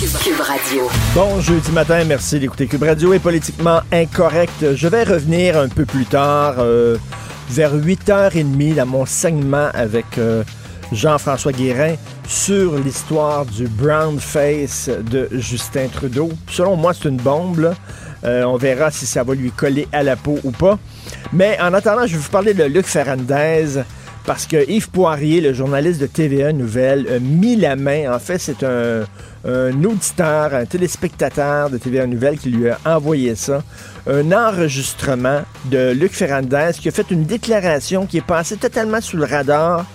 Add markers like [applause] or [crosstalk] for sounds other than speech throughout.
Cube Radio. Bon jeudi matin, merci d'écouter Cube Radio est politiquement incorrect. Je vais revenir un peu plus tard, euh, vers 8h30, dans mon segment avec euh, Jean-François Guérin sur l'histoire du brown face de Justin Trudeau. Selon moi, c'est une bombe. Euh, on verra si ça va lui coller à la peau ou pas. Mais en attendant, je vais vous parler de Luc Ferrandez parce que Yves Poirier, le journaliste de TVA Nouvelle, a mis la main. En fait, c'est un, un auditeur, un téléspectateur de TVA Nouvelle qui lui a envoyé ça. Un enregistrement de Luc Ferrandez qui a fait une déclaration qui est passée totalement sous le radar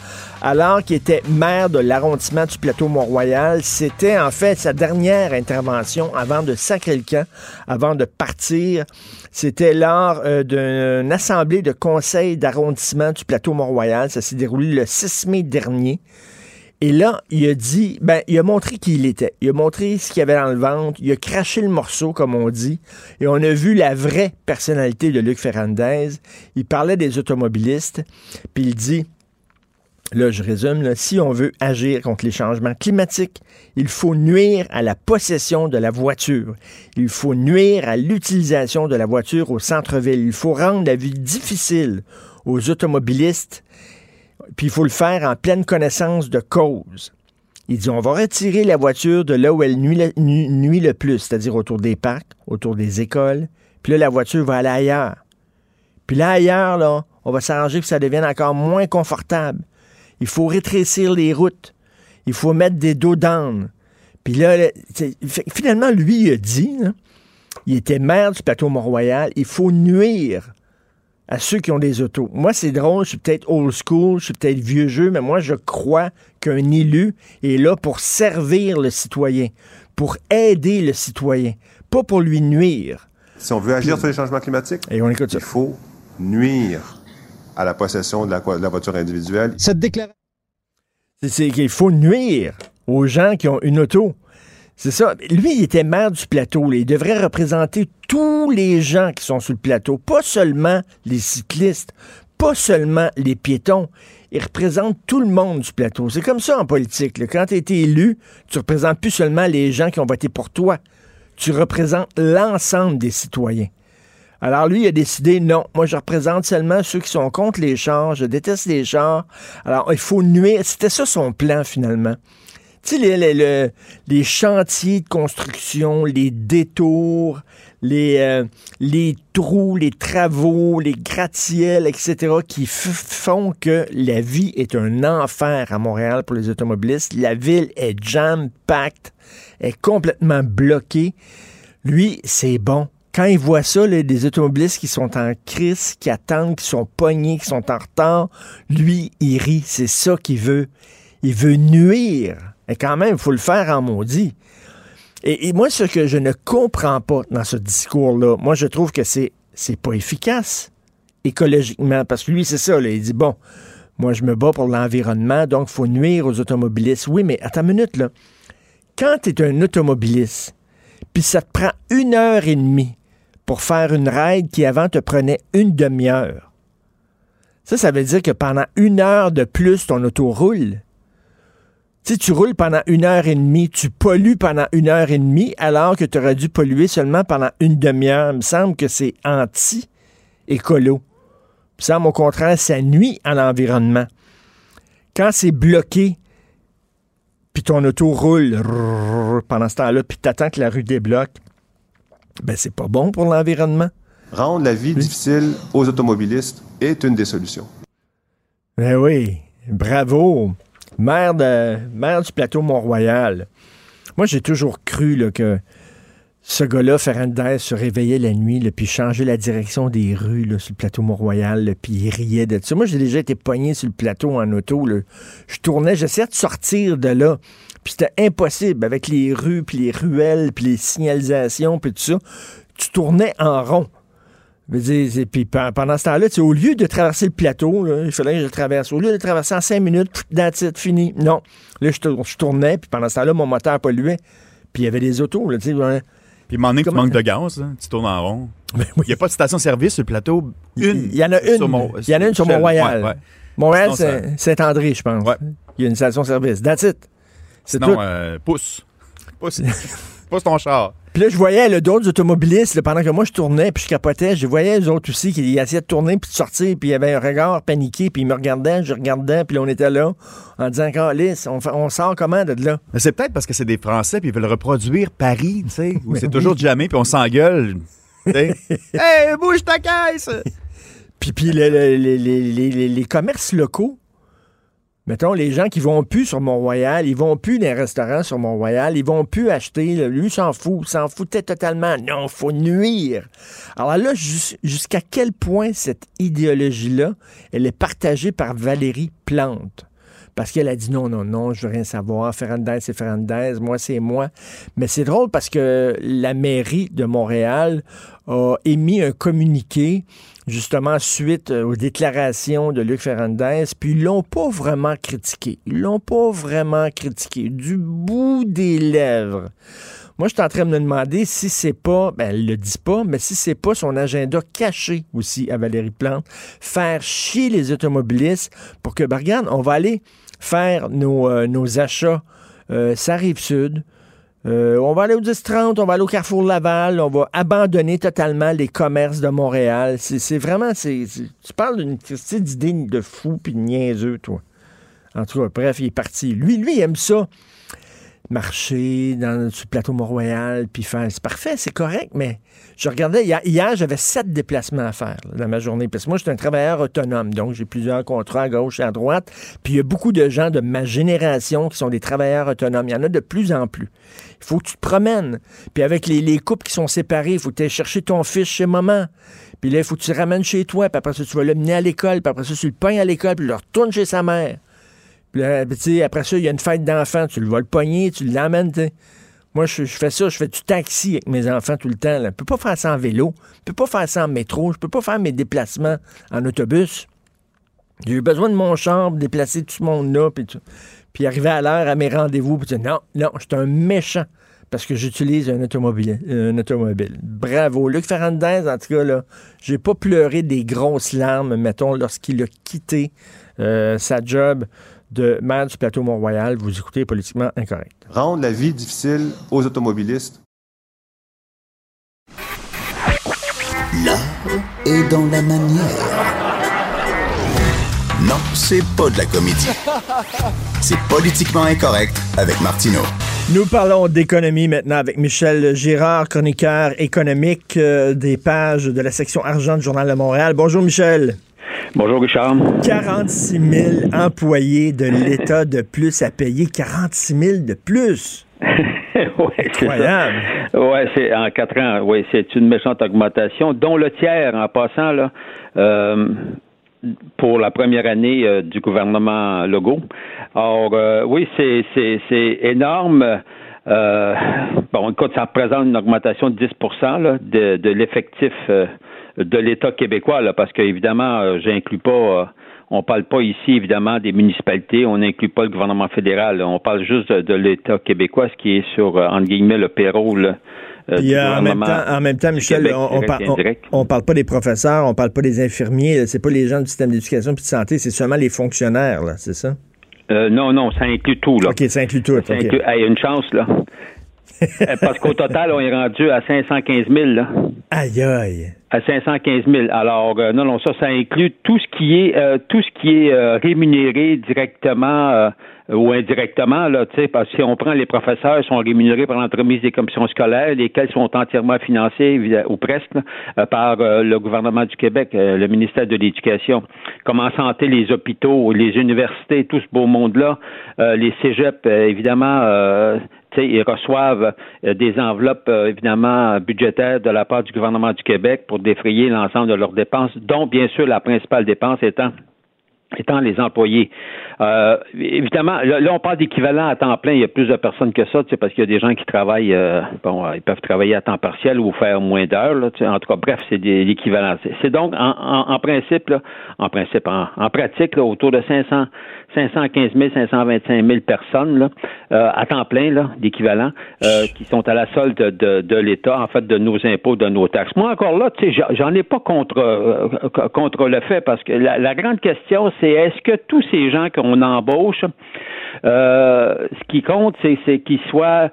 alors qu'il était maire de l'arrondissement du plateau Mont-Royal. C'était en fait sa dernière intervention avant de sacrer le camp, avant de partir. C'était lors euh, d'une assemblée de conseil d'arrondissement du plateau Mont-Royal. Ça s'est déroulé le 6 mai dernier. Et là, il a dit, ben, il a montré qui il était. Il a montré ce qu'il y avait dans le ventre. Il a craché le morceau, comme on dit. Et on a vu la vraie personnalité de Luc Ferrandez. Il parlait des automobilistes. Puis il dit, Là, je résume, si on veut agir contre les changements climatiques, il faut nuire à la possession de la voiture. Il faut nuire à l'utilisation de la voiture au centre-ville. Il faut rendre la vie difficile aux automobilistes. Puis il faut le faire en pleine connaissance de cause. Il dit, on va retirer la voiture de là où elle nuit le, nu- nuit le plus, c'est-à-dire autour des parcs, autour des écoles. Puis là, la voiture va aller ailleurs. Puis là, ailleurs, là, on va s'arranger que ça devienne encore moins confortable. Il faut rétrécir les routes. Il faut mettre des dos d'âne. Puis là, finalement, lui, il a dit, là, il était maire du plateau Mont-Royal, il faut nuire à ceux qui ont des autos. Moi, c'est drôle, je suis peut-être old school, je suis peut-être vieux jeu, mais moi, je crois qu'un élu est là pour servir le citoyen, pour aider le citoyen, pas pour lui nuire. Si on veut agir sur les changements climatiques, Et on écoute ça. il faut nuire à la possession de la, de la voiture individuelle. Cette déclaration. C'est- qu'il faut nuire aux gens qui ont une auto. C'est ça. Lui, il était maire du plateau. là. Il devrait représenter tous les gens qui sont sur le plateau, pas seulement les cyclistes, pas seulement les piétons. Il représente tout le monde du plateau. C'est comme ça en politique. là. Quand tu été élu, tu représentes plus seulement les gens qui ont voté pour toi. Tu représentes l'ensemble des citoyens. Alors lui, il a décidé, non, moi je représente seulement ceux qui sont contre les chars, je déteste les chars. Alors il faut nuire. C'était ça son plan finalement. Tu sais, les, les- le- les chantiers de construction, les détours, les, euh, les trous, les travaux, les gratte-ciels, etc., qui font que la vie est un enfer à Montréal pour les automobilistes. La ville est jam-packed, est complètement bloquée. Lui, c'est bon. Quand il voit ça, là, des automobilistes qui sont en crise, qui attendent, qui sont pognés, qui sont en retard, lui, il rit. C'est ça qu'il veut. Il veut nuire. Et quand même, il faut le faire en maudit. Et, moi, ce que je ne comprends pas dans ce discours-là, moi, je trouve que c'est, c'est pas efficace écologiquement. Parce que lui, c'est ça. il dit, bon, moi, je me bats pour l'environnement, donc il faut nuire aux automobilistes. Oui, mais attends une minute, là. Quand tu es un automobiliste, puis ça te prend une heure et demie pour faire une ride qui avant te prenait une demi-heure. Ça, ça veut dire que pendant une heure de plus, ton auto roule. Sais, tu roules pendant une heure et demie, tu pollues pendant une heure et demie, alors que tu aurais dû polluer seulement pendant une demi-heure. Il me semble que c'est anti-écolo. Il me semble au contraire, ça nuit à l'environnement. Quand c'est bloqué, puis ton auto roule pendant ce temps-là, puis t'attends que la rue débloque, ben c'est pas bon pour l'environnement. Rendre la vie difficile aux automobilistes est une des solutions. Ben oui, bravo. Maire, de, maire du plateau Mont-Royal. Moi, j'ai toujours cru là, que Ce gars-là, Ferrandez, se réveillait la nuit, là, puis changeait la direction des rues là, sur le plateau Mont-Royal, puis il riait de ça. Moi, j'ai déjà été pogné sur le plateau en auto. là. Je tournais, j'essayais de sortir de là, puis c'était impossible avec les rues, puis les ruelles, puis les signalisations, puis tout ça. Tu tournais en rond. Puis pe- pendant ce temps-là, au lieu de traverser le plateau, là, il fallait que je le traverse. Au lieu de traverser en cinq minutes, that's it, fini. Non. Là, je, je tournais, puis pendant ce temps-là, mon moteur polluait. Puis il y avait des autos, là. Puis, moment donné, que tu manques de gaz, hein, tu tournes en rond. [laughs] Ben Il n'y a pas de station-service sur le plateau? Une. Il y en a une. Sur Mont- Il y en a une sur. Mont-Royal. Ouais, ouais. Montréal, Sinon, c'est Saint-André, je pense. Ouais. Il y a une station-service. That's it. C'est Sinon, euh, pousse. Pousse. [laughs] pousse ton char. Puis là, je voyais d'autres automobilistes, là, pendant que moi je tournais, puis je capotais, je voyais les autres aussi qui essayaient de tourner puis de sortir, puis il y avait un regard paniqué, puis ils me regardaient, je regardais, puis là, on était là, en disant, Calice, on, on sort comment de là? C'est peut-être parce que c'est des Français puis ils veulent reproduire Paris, tu sais, où c'est oui. toujours jamais puis on s'engueule. [laughs] hey, bouge ta caisse! Puis, puis le- le- les- les- les- les- les commerces locaux, mettons, les gens qui vont plus sur Mont-Royal, ils vont plus dans les restaurants sur Mont-Royal, ils vont plus acheter. Lui, s'en fout, s'en foutait totalement. Non, faut nuire. Alors là, jus- jusqu'à quel point cette idéologie-là, elle est partagée par Valérie Plante? Parce qu'elle a dit non, non, non, je veux rien savoir. Ferrandez, c'est Ferrandez, moi, c'est moi. Mais c'est drôle parce que la mairie de Montréal a émis un communiqué justement suite euh, aux déclarations de Luc Ferrandez, puis ils l'ont pas vraiment critiqué. Ils l'ont pas vraiment critiqué. Du bout des lèvres. Moi, je suis en train de me demander si c'est pas, ben, elle le dit pas, mais si c'est pas son agenda caché aussi à Valérie Plante, faire chier les automobilistes pour que, ben, regarde, on va aller faire nos, euh, achats, euh, ça rive sud, euh, on va aller au 10-30, on va aller au Carrefour Laval, on va abandonner totalement les commerces de Montréal. C'est vraiment, tu parles d'une d'idée de fou puis de niaiseux, toi. En tout cas, bref, il est parti. Lui, lui, il aime ça. Marcher dans, le plateau Mont-Royal, puis faire. C'est parfait, c'est correct, mais je regardais, hier, j'avais sept déplacements à faire dans ma journée. Parce que moi, je suis un travailleur autonome, donc j'ai plusieurs contrats à gauche et à droite. Puis il y a beaucoup de gens de ma génération qui sont des travailleurs autonomes. Il y en a de plus en plus. Il faut que tu te promènes. Puis avec les, les couples qui sont séparés, il faut que chercher ton fils chez maman. Puis là, il faut que tu le ramènes chez toi. Puis après ça, tu vas le mener à l'école. Puis après ça, tu le pognes à l'école. Puis le retourne chez sa mère. Ben, après ça, il y a une fête d'enfants. Tu le vas le pogner, tu l'emmènes. Moi, je, fais ça. Je fais du taxi avec mes enfants tout le temps. là. Je peux pas faire ça en vélo. Je peux pas faire ça en métro. Je peux pas faire mes déplacements en autobus. J'ai eu besoin de mon char pour déplacer tout ce monde-là. Puis, puis arriver à l'heure à mes rendez-vous. Puis non, non, je suis un méchant parce que j'utilise un automobile, un automobile. Bravo. Luc Ferrandez, en tout cas, là, j'ai pas pleuré des grosses larmes, mettons, lorsqu'il a quitté euh, sa job de maire du plateau Mont-Royal. Vous écoutez politiquement incorrect. Rendre la vie difficile aux automobilistes. L'art est dans la manière. Non, c'est pas de la comédie. C'est politiquement incorrect avec Martineau. Nous parlons d'économie maintenant avec Michel Girard, chroniqueur économique euh, des pages de la section argent du Journal de Montréal. Bonjour Michel. Bonjour Richard. 46 000 employés de l'État de plus à payer. 46 000 de plus. [laughs] ouais, c'est ça. Ouais, c'est en quatre ans. Oui, c'est une méchante augmentation, dont le tiers en passant là. euh, pour la première année euh, du gouvernement Legault. Or, euh, oui, c'est c'est c'est énorme. Bon, écoute, ça représente une augmentation de 10 là, de, de l'effectif de l'État québécois, là, parce qu'évidemment, euh, j'inclus pas. euh, on parle pas ici, évidemment, des municipalités, on n'inclut pas le gouvernement fédéral. On parle juste de, de l'État québécois, ce qui est sur, euh, entre guillemets, le payroll euh, Puis en, même temps, en même temps, du Michel, Québec, on, par- et on parle pas des professeurs, on parle pas des infirmiers, c'est pas les gens du système d'éducation puis de santé, c'est seulement les fonctionnaires, là, c'est ça? Euh, non, non, ça inclut tout, là. OK, ça inclut tout. Ça OK. inclut- Hey, une chance, là. Euh, Parce qu'au total, on est rendu à 515 000, là. Aïe, aïe. À 515 000. Alors, euh, non, non, ça, ça inclut tout ce qui est euh, tout ce qui est euh, rémunéré directement ou indirectement, là, tu sais, parce que si on prend les professeurs, ils sont rémunérés par l'entremise des commissions scolaires, lesquelles sont entièrement financées, ou presque, par le gouvernement du Québec, le ministère de l'Éducation. Comme en santé, les hôpitaux, les universités, tout ce beau monde-là, les cégeps, évidemment, ils reçoivent euh, des enveloppes, euh, évidemment, budgétaires de la part du gouvernement du Québec pour défrayer l'ensemble de leurs dépenses, dont, bien sûr, la principale dépense étant étant les employés. Euh, évidemment, là, on parle d'équivalent à temps plein. Il y a plus de personnes que ça, parce qu'il y a des gens qui travaillent, bon, ils peuvent travailler à temps partiel ou faire moins d'heures. En tout cas, bref, c'est l'équivalent. C'est donc, en, principe, en principe, en, pratique, autour de 500 515 000, 525 000 personnes là, euh, à temps plein là, d'équivalent euh, qui sont à la solde de, de, l'État, en fait, de nos impôts, de nos taxes. Moi, encore là, tu sais, j'en ai pas contre, euh, contre le fait parce que la, la grande question, c'est est-ce que tous ces gens qu'on embauche, ce qui compte, c'est qu'ils soient,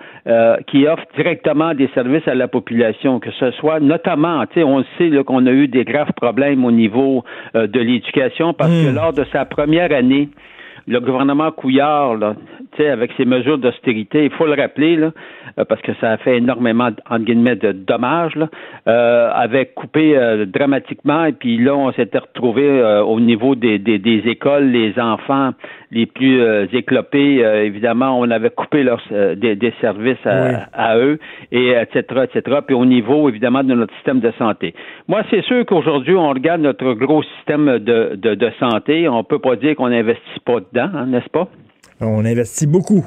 qu'ils offrent directement des services à la population, que ce soit notamment, tu sais, on sait qu'on a eu des graves problèmes au niveau de l'éducation parce que hmm. lors de sa première année, le gouvernement Couillard, là, avec ses mesures d'austérité, il faut le rappeler, là, euh, parce que ça a fait énormément, entre guillemets, de dommages, là, euh, avait coupé euh, dramatiquement, et puis là, on s'était retrouvé euh, au niveau des, des, des, écoles, les enfants les plus éclopés, évidemment, on avait coupé leurs, des, des, services à, à, eux, et etc., etc., puis au niveau, évidemment, de notre système de santé. Moi, c'est sûr qu'aujourd'hui, on regarde notre gros système de, de, de santé, on peut pas dire qu'on n'investit pas dedans, hein, n'est-ce pas? On investit beaucoup.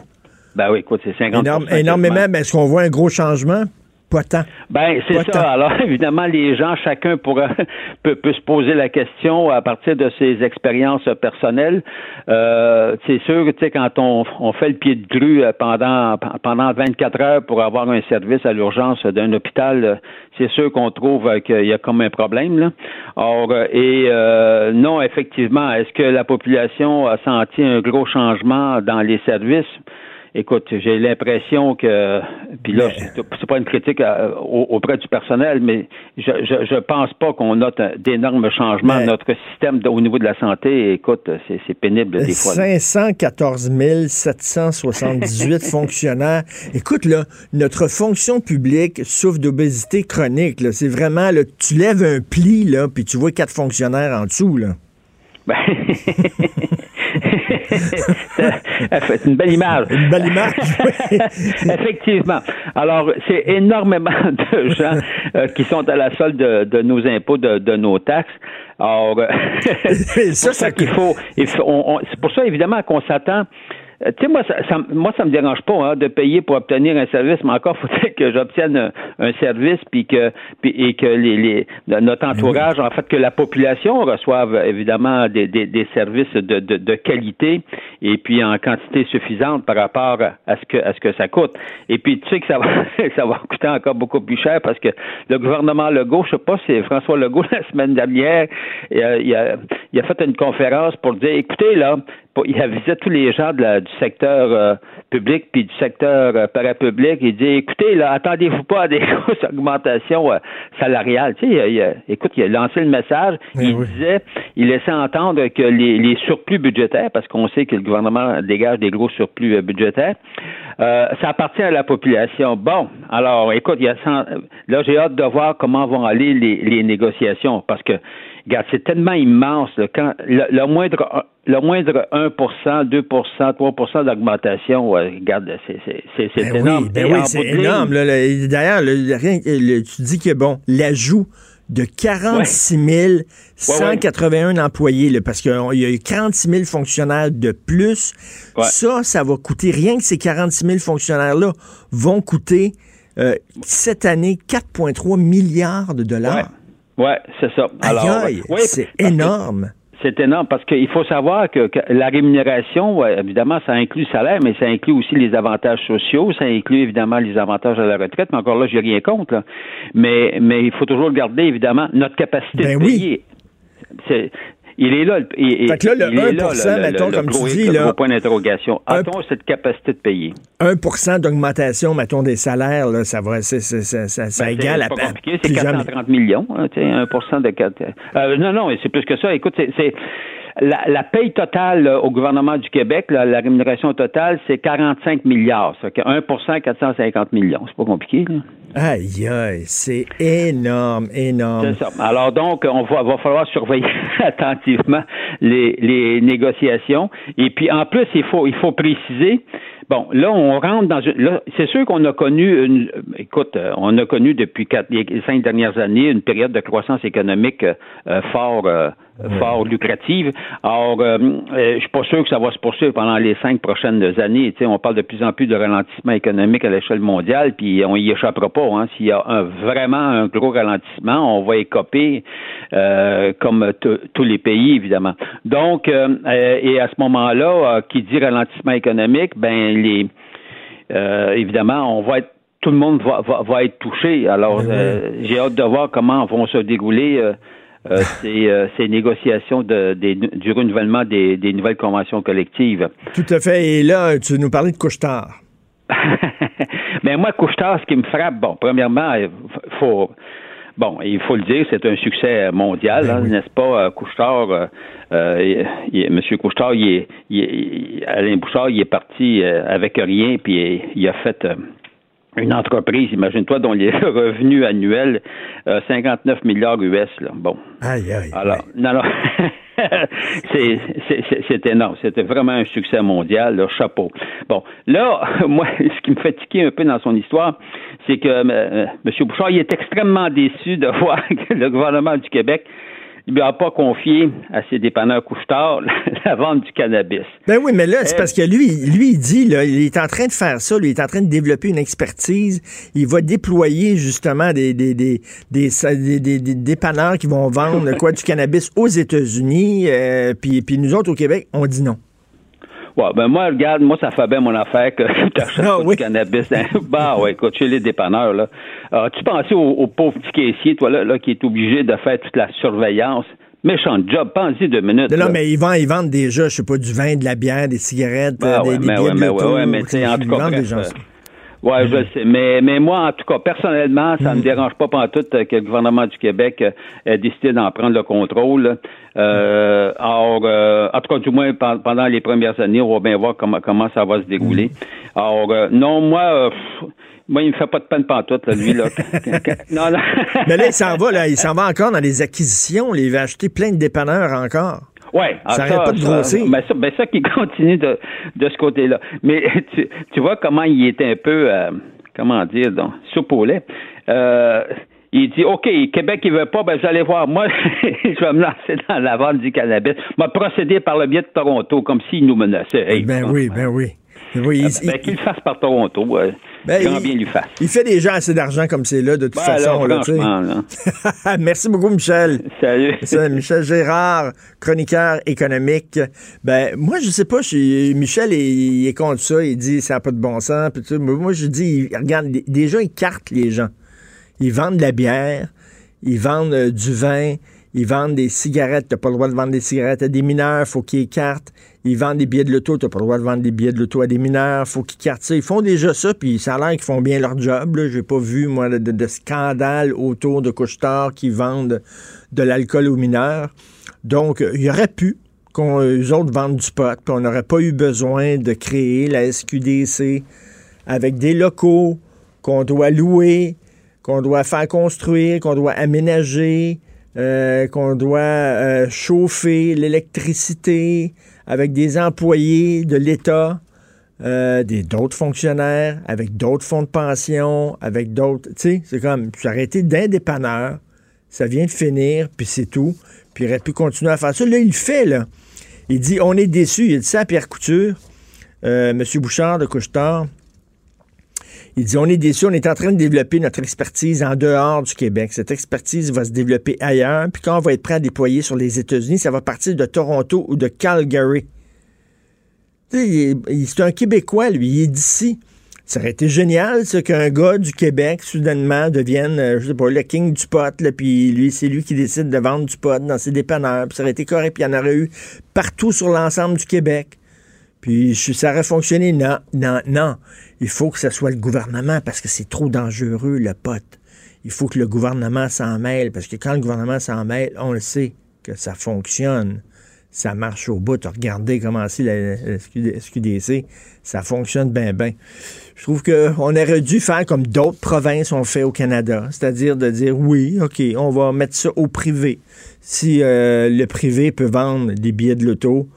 Ben oui, écoute, c'est 50 Énormément, mais est-ce qu'on voit un gros changement? Pas tant. Ben, c'est ça. Alors, [laughs] évidemment, les gens, chacun pourra, [laughs] peut, se poser la question à partir de ses expériences personnelles. Euh, c'est sûr que, tu sais, quand on, on, fait le pied de grue euh, pendant, pendant 24 heures pour avoir un service à l'urgence d'un hôpital, euh, c'est sûr qu'on trouve qu'il y a comme un problème, là. Or, et non, effectivement, est-ce que la population a senti un gros changement dans les services? Écoute, j'ai l'impression que, puis là, c'est pas une critique auprès du personnel, mais je, je, je pense pas qu'on note d'énormes changements dans notre système au niveau de la santé. Écoute, c'est pénible des fois. 514 778 [laughs] fonctionnaires. Écoute, là, notre fonction publique souffre d'obésité chronique. C'est vraiment, là, tu lèves un pli, là, puis tu vois quatre fonctionnaires en dessous, là. Ben... [laughs] [laughs] c'est une belle image. Une belle image, [laughs] Effectivement. Alors, c'est énormément [laughs] de gens euh, qui sont à la solde de, nos impôts, de, nos taxes. Alors, c'est ça, qu'il faut. c'est pour ça, évidemment, qu'on s'attend euh, tu sais, moi, ça, ça, moi, ça me dérange pas hein, de payer pour obtenir un service, mais encore [laughs] faut-il que j'obtienne un, service, puis que, puis, et que les, les, notre entourage, en fait, que la population reçoive évidemment des, des, des services de, de, de, qualité et puis en quantité suffisante par rapport à ce que à ce que ça coûte. Et puis tu sais que ça va [laughs] ça va coûter encore beaucoup plus cher parce que le gouvernement Legault, je sais pas, c'est François Legault [laughs] la semaine dernière, il a, il a, il a fait une conférence pour dire, écoutez là, il avisait tous les gens de du secteur euh, public puis du secteur euh, parapublic. Il dit écoutez, là, attendez-vous pas à des [laughs] grosses augmentations euh, salariales. Tu sais, il, écoute, il a lancé le message. Eh il disait, il laissait entendre que les, surplus budgétaires, parce qu'on sait que le gouvernement dégage des gros surplus budgétaires, ça appartient à la population. Bon, alors, écoute, il y a là, j'ai hâte de voir comment vont aller les, les négociations, parce que Regarde, c'est tellement immense. quand le, moindre le moindre 1% 2% 3% d'augmentation, regarde, c'est ben énorme. Ben oui, c'est énorme. D'ailleurs, tu dis que, bon, l'ajout de 46 181 employés, parce qu'il y a eu 46 000 fonctionnaires de plus. Ça, ça va coûter, rien que ces 46 000 fonctionnaires-là vont coûter euh, cette année 4,3 milliards de dollars. Oui, c'est ça. Alors, c'est énorme. C'est énorme parce qu'il faut savoir que, la rémunération, évidemment, ça inclut le salaire, mais ça inclut aussi les avantages sociaux, ça inclut évidemment les avantages à la retraite, mais encore là, j'ai rien contre. Mais, mais il faut toujours garder, évidemment, notre capacité ben de payer. Il est là. Il, Fait que là, le il est 1%, mettons, comme tu gros- dis, le là, point d'interrogation. A-t-on cette capacité de payer? 1% d'augmentation, mettons, des salaires, là, ça va, c'est, c'est- ça, ça, ça Ben, égale à c'est pas à compliqué, c'est plusieurs 430 millions, hein, tu sais, 1 de 4. Euh, non, non, c'est plus que ça. Écoute, c'est- c'est la, la paye totale là, au gouvernement du Québec, là, la rémunération totale, c'est 45 milliards. Ça, fait que 1 450 millions. C'est pas compliqué, là. Aïe, aïe, c'est énorme, énorme. C'est ça. Alors donc, on va, va falloir surveiller [laughs] attentivement les, les négociations. Et puis en plus, il faut, il faut préciser. Bon, là, on rentre dans une. Là, c'est sûr qu'on a connu une. Écoute, euh, on a connu depuis quatre, les cinq dernières années une période de croissance économique euh, euh, fort, euh, fort lucrative. Alors, euh, euh, je suis pas sûr que ça va se poursuivre pendant les cinq prochaines années. Tu sais, on parle de plus en plus de ralentissement économique à l'échelle mondiale, puis on y échappera pas. Hein. S'il y a un, vraiment un gros ralentissement, on va écoper euh, comme tous les pays, évidemment. Donc, euh, euh, et à ce moment-là, euh, qui dit ralentissement économique, ben les euh, évidemment, on va être tout le monde va, va, va être touché. Alors, oui. euh, j'ai hâte de voir comment vont se dérouler euh, euh, ces, euh, ces négociations de, des- du renouvellement des, des nouvelles conventions collectives. Tout à fait. Et là, tu nous parlais de couche-tard. Mais [laughs] moi, Couchetard, ce qui me frappe, bon, premièrement, il faut. Bon, il faut le dire, c'est un succès mondial, hein, n'est-ce pas? euh, Couchetard, euh, euh, il- Monsieur Couchetard, il est, il est- il- Alain Bouchard, il est parti euh, avec rien, puis il, il a fait euh, une entreprise, imagine-toi, dont les [laughs] revenus annuels, euh, 59 milliards US, là. Bon. Aïe, aïe. Alors, non, non. [laughs] c'est, c'est, c'est- c'est énorme. C'était vraiment un succès mondial, là, chapeau. Bon, là, [laughs] moi, ce qui me fait tiquer un peu dans son histoire, c'est que euh, M. Bouchard, il est extrêmement déçu de voir que le gouvernement du Québec ne lui a pas confié à ses dépanneurs couche-tard [laughs] la, vente du cannabis. Ben oui, mais là, c'est Euh, parce que lui, lui, il dit, là, il est en train de faire ça, lui, il est en train de développer une expertise. Il va déployer justement des, des, des, des, des, des- des dépanneurs qui vont vendre quoi du cannabis aux États-Unis. euh, puis, puis nous autres au Québec, on dit non. Ouais, ben moi, regarde, moi, ça fait bien mon affaire que [laughs] tu achètes Ah oui. du cannabis. hein. [laughs] bah ouais, écoute, chez les dépanneurs, là. As-tu pensé au, au pauvre petit caissier, toi, là, là, qui est obligé de faire toute la surveillance? Méchant job, pense-y deux minutes. Non, non, là. mais ils vendent, ils vendent déjà, je sais pas, du vin, de la bière, des cigarettes, Ah euh, des, ouais, des mais ouais, mais ouais, ouais, mais tu en tout cas, vendent bref, Ouais, je sais. Mais, mais moi, en tout cas, personnellement, ça ne me dérange pas pantoute que le gouvernement du Québec euh, ait décidé d'en prendre le contrôle. Euh, alors, euh, en tout cas, du moins, pen- pendant les premières années, on va bien voir comment, comment ça va se dérouler. Alors, euh, non, moi, euh, pff, moi, il me fait pas de peine pantoute, là, lui, là. [laughs] non, non. Mais là, il s'en va, là, il s'en va encore dans les acquisitions. là, il va acheter plein de dépanneurs encore. Ouais, Ça ah, arrête pas de grossir. Ben ça, ben ça qui [laughs] continue de, de ce côté-là. Mais [laughs] tu, tu vois comment il est un peu, euh, comment dire, donc, soupe au lait. Euh, il dit, OK, Québec, il veut pas, ben allez voir, moi, [laughs] je vais me lancer dans la vente du cannabis. Je vais procéder par le biais de Toronto, comme s'il nous menaçait. Hey, ben oui, ben oui. Oui, il- Ben, qu'il le fasse par Toronto. euh, Ben, il- bien lui fasse. il fait déjà assez d'argent comme c'est là, de toute Ben, façon. alors, là, là. [laughs] Merci beaucoup, Michel. Salut. [laughs] Michel Gérard, chroniqueur économique. Ben, moi, je sais pas, je- Michel, il, il est contre ça, il dit ça n'a pas de bon sens. Puis tout. Mais moi, je dis, il- regarde, déjà, ils cartent les gens. Ils vendent de la bière, ils vendent euh, du vin, ils vendent des cigarettes. T'as pas le droit de vendre des cigarettes à des mineurs, faut qu'ils écartent. Ils vendent des billets de l'auto, t'as pas le droit de vendre des billets de l'auto à des mineurs, faut qu'ils cartent ça. Ils font déjà ça, puis ça a l'air qu'ils font bien leur job. Là. J'ai pas vu, moi, de, scandale autour de couche-tard qui vendent de l'alcool aux mineurs. Donc, euh, il y aurait pu qu'on autres vendent du pot, puis on n'aurait pas eu besoin de créer la SQDC avec des locaux qu'on doit louer, qu'on doit faire construire, qu'on doit aménager, euh, qu'on doit euh, chauffer l'électricité avec des employés de l'État, euh, des d'autres fonctionnaires, avec d'autres fonds de pension, avec d'autres. Tu sais, c'est comme, j'ai arrêté d'un dépanneur, ça vient de finir, puis c'est tout. Puis il aurait pu continuer à faire ça. Là, il fait, là. Il dit, on est déçu. Il dit ça à Pierre Couture, M. Bouchard de Couchetard. Il dit, on est déçu, on est en train de développer notre expertise en dehors du Québec. Cette expertise va se développer ailleurs. Puis quand on va être prêt à déployer sur les États-Unis, ça va partir de Toronto ou de Calgary. C'est un Québécois, lui, il est d'ici. Ça aurait été génial, ça, qu'un gars du Québec, soudainement, devienne, euh, je sais pas, le king du pot, là, puis lui, c'est lui qui décide de vendre du pot dans ses dépanneurs, puis ça aurait été correct, puis il y en aurait eu partout sur l'ensemble du Québec. Puis ça aurait fonctionné. Non, non, non. Il faut que ce soit le gouvernement parce que c'est trop dangereux, le pot. Il faut que le gouvernement s'en mêle parce que quand le gouvernement s'en mêle, on le sait que ça fonctionne. Ça marche au bout. Regardez comment c'est la, la SQDC. Ça fonctionne bien, bien. Je trouve qu'on aurait dû faire comme d'autres provinces ont fait au Canada, c'est-à-dire de dire oui, OK, on va mettre ça au privé. Si euh, le privé peut vendre des billets de l'auto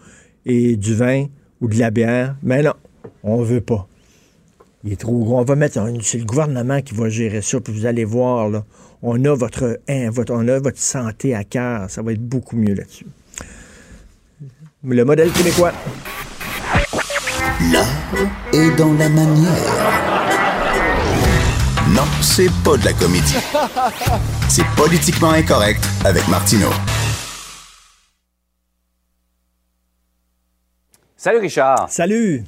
et du vin ou de la bière, mais non, on veut pas. Il est trop gros. On va mettre, c'est le gouvernement qui va gérer ça, puis vous allez voir, là, on a votre, hein, votre, on a votre santé à cœur. Ça va être beaucoup mieux là-dessus. Le modèle québécois. L'art est dans la manière. Non, c'est pas de la comédie. C'est politiquement incorrect avec Martineau. Salut Richard. Salut!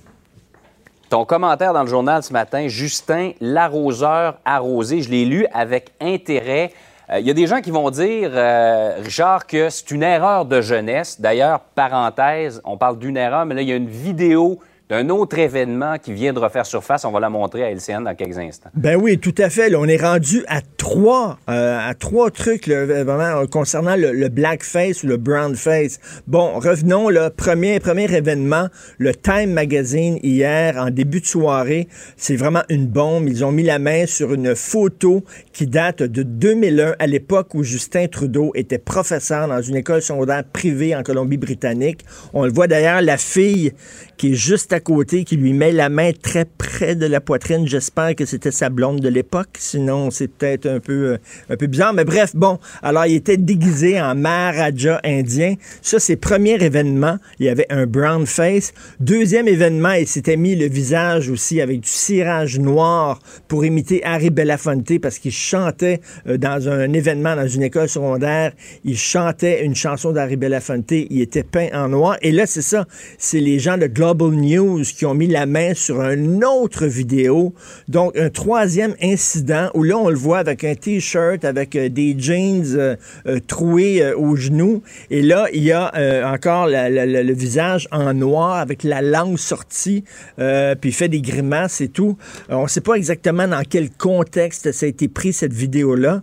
Ton commentaire dans le journal ce matin, Justin, l'arroseur arrosé, je l'ai lu avec intérêt. Euh, Il y a des gens qui vont dire, euh, Richard, que c'est une erreur de jeunesse. D'ailleurs, parenthèse, on parle d'une erreur, mais là, il y a une vidéo d'un autre événement qui vient de refaire surface. On va la montrer à LCN dans quelques instants. Ben oui, tout à fait. on est rendu à trois, euh, à trois trucs euh, concernant le, le blackface ou le brownface. Bon, revenons là. Premier, premier événement, le Time Magazine hier en début de soirée, c'est vraiment une bombe. Ils ont mis la main sur une photo qui date de 2001, à l'époque où Justin Trudeau était professeur dans une école secondaire privée en Colombie-Britannique. On le voit d'ailleurs, la fille qui est juste à côté, qui lui met la main très près de la poitrine. J'espère que c'était sa blonde de l'époque. Sinon, c'est peut-être un peu, euh, un peu bizarre. Mais bref, bon. Alors, il était déguisé en Maharaja indien. Ça, c'est premier événement. Il y avait un brown face. Deuxième événement, il s'était mis le visage aussi avec du cirage noir pour imiter Harry Belafonte parce qu'il chantait euh, dans un événement dans une école secondaire. Il chantait une chanson d'Harry Belafonte. Il était peint en noir. Et là, c'est ça. C'est les gens de Global News qui ont mis la main sur une autre vidéo. Donc, un troisième incident où là, on le voit avec un T-shirt, avec euh, des jeans euh, euh, troués euh, aux genoux. Et là, il y a encore le visage en noir avec la langue sortie, puis il fait des grimaces et tout. On ne sait pas exactement dans quel contexte ça a été pris, cette vidéo-là.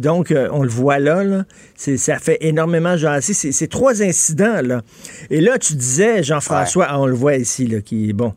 Donc, on le voit là. là. C'est- Ça fait énormément jaser. C'est c'est trois incidents, là. Et là, tu disais, Jean-François, ah, on le voit ici, là, qui est bon.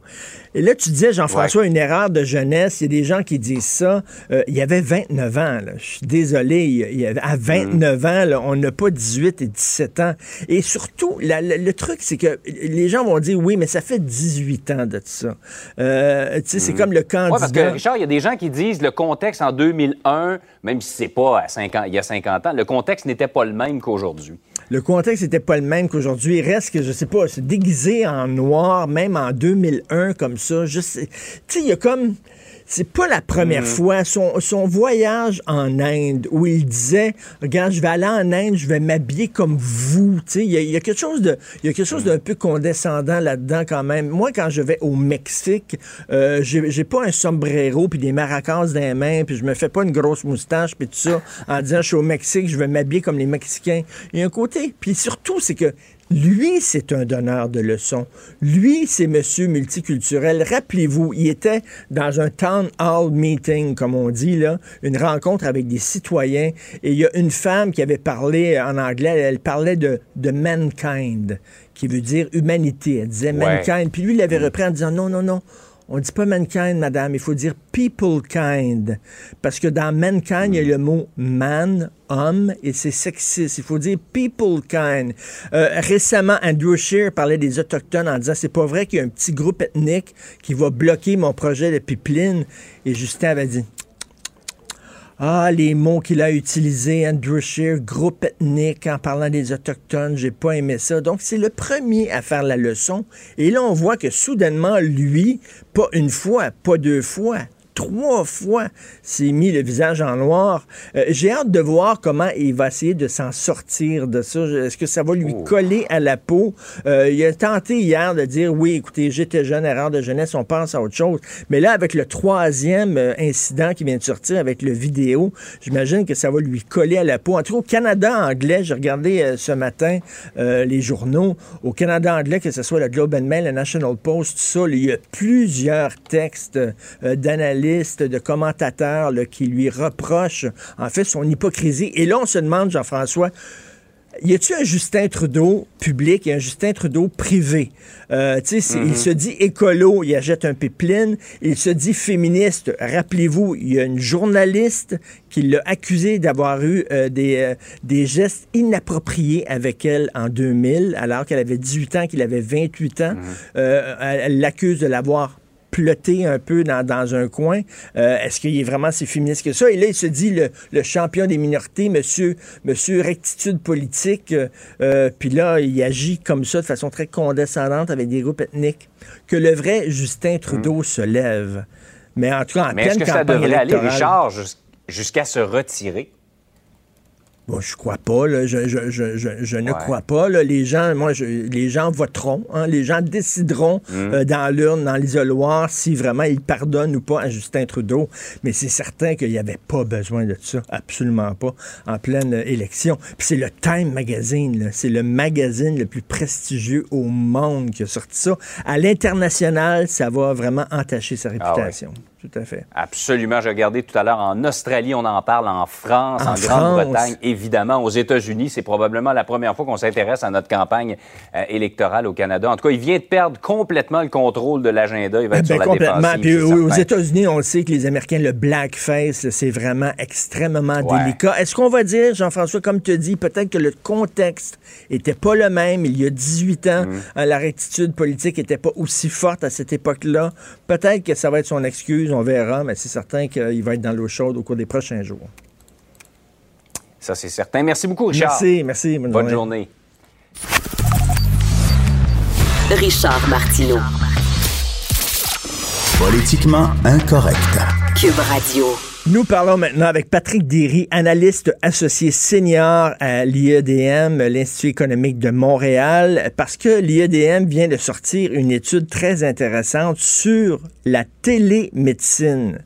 Et là, tu disais, Jean-François, une erreur de jeunesse. Il y a des gens qui disent ça. Euh, il y avait 29 ans. Je suis désolé. Il y avait- à 29 ans, là, on n'a pas 18 et 17 ans. Et surtout, la- la- le truc, c'est que les gens vont dire, oui, mais ça fait 18 ans de ça. Euh, tu sais, c'est comme le candidat. Oui, parce que Richard, il y a des gens qui disent le contexte en 2001, même si c'est pas à 50, il y a 50 ans, le contexte n'était pas le même qu'aujourd'hui. Le contexte n'était pas le même qu'aujourd'hui. Il reste que, je sais pas, se déguiser en noir, même en 2001, comme ça. Tu sais, il y a comme. C'est pas la première fois. Son, son voyage en Inde, où il disait Regarde, je vais aller en Inde, je vais m'habiller comme vous. Tu sais, il y, a- il y a quelque chose de, il quelque chose d'un peu condescendant là-dedans, quand même. Moi, quand je vais au Mexique, euh, j'ai j'ai pas un sombrero puis des maracas dans les mains, puis je me fais pas une grosse moustache, puis tout ça, en disant Je suis au Mexique, je vais m'habiller comme les Mexicains. Il y a un côté. Puis surtout, c'est que lui, c'est un donneur de leçons. Lui, c'est monsieur multiculturel. Rappelez-vous, il était dans un town hall meeting, comme on dit, là, une rencontre avec des citoyens. Et il y a une femme qui avait parlé en anglais, elle parlait de, de mankind, qui veut dire humanité. Elle disait Ouais. mankind. Puis lui, il avait repris en disant non, non, non. On dit pas mankind, madame, il faut dire people kind. Parce que dans mankind, il y a le mot man, homme, et c'est sexiste. Il faut dire people kind. Euh, récemment, Andrew Scheer parlait des Autochtones en disant c'est pas vrai qu'il y a un petit groupe ethnique qui va bloquer mon projet de pipeline. Et Justin avait dit ah, les mots qu'il a utilisés, Andrew Scheer, groupe ethnique, en parlant des Autochtones, j'ai pas aimé ça. Donc, c'est le premier à faire la leçon. Et là, on voit que soudainement, lui, pas une fois, pas deux fois, trois fois s'est mis le visage en noir. Euh, j'ai hâte de voir comment il va essayer de s'en sortir de ça. Est-ce que ça va lui Oh. coller à la peau? Euh, il a tenté hier de dire, oui, écoutez, j'étais jeune, erreur de jeunesse, on pense à autre chose. Mais là, avec le troisième euh, incident qui vient de sortir, avec le vidéo, j'imagine que ça va lui coller à la peau. En tout cas, au Canada anglais, j'ai regardé ce matin euh, les journaux. Au Canada anglais, que ce soit le Globe and Mail, le National Post, tout ça, il y a plusieurs textes euh, de commentateurs là, qui lui reprochent, en fait, son hypocrisie. Et là, on se demande, Jean-François, y a-tu un Justin Trudeau public et un Justin Trudeau privé? Euh, tu sais, c'est- Il se dit écolo, il achète un pipeline. Il se dit féministe. Rappelez-vous, il y a une journaliste qui l'a accusé d'avoir eu euh, des, euh, des gestes inappropriés avec elle en 2000, alors qu'elle avait 18 ans, qu'il avait 28 ans. Elle elle l'accuse de l'avoir ploté un peu dans, dans un coin. Euh, Est-ce qu'il est vraiment si féministe que ça? Et là, il se dit le, le champion des minorités, monsieur, monsieur rectitude politique. euh, Puis là, il agit comme ça de façon très condescendante avec des groupes ethniques. Que le vrai Justin Trudeau se lève. Mais en tout cas, en Mais est-ce que ça devrait aller, Richard, jus- jusqu'à se retirer? Bon, je crois pas. Là. Je, je, je, je, je ne Ouais. crois pas. Là. Les gens, moi, je- les gens voteront. hein. Les gens décideront Mm. euh, dans l'urne, dans l'isoloir, si vraiment ils pardonnent ou pas à Justin Trudeau. Mais c'est certain qu'il n'y avait pas besoin de ça. Absolument pas. En pleine euh, élection. Puis c'est le Time Magazine. C'est le magazine le plus prestigieux au monde qui a sorti ça. À l'international, ça va vraiment entacher sa Ah ouais. Tout à fait. Absolument. J'ai regardé tout à l'heure en Australie, on en parle en France, En. Grande-Bretagne, évidemment. Aux États-Unis, c'est probablement la première fois qu'on s'intéresse à notre campagne euh, électorale au Canada. En tout cas, il vient de perdre complètement le contrôle de l'agenda. Il va être Ben, sur la complètement. défensive. Puis c'est aux. États-Unis, on le sait que les Américains, le blackface, c'est vraiment extrêmement Ouais. délicat. Est-ce qu'on va dire, Jean-François, comme tu dis, peut-être que le contexte était pas le même il y a 18 ans, Mm. hein, la rectitude politique était pas aussi forte à cette époque-là. Peut-être que ça va être son excuse, on verra, mais c'est certain qu'il va être dans l'eau chaude au cours des prochains jours. Ça, c'est certain. Merci beaucoup, Richard. Merci, merci. Bonne, Bonne journée. journée. Richard Martineau. Politiquement incorrect. Cube Radio. Nous parlons maintenant avec Patrick Derry, analyste associé senior à l'IEDM, l'Institut économique de Montréal, parce que l'IEDM vient de sortir une étude très intéressante sur la télémédecine.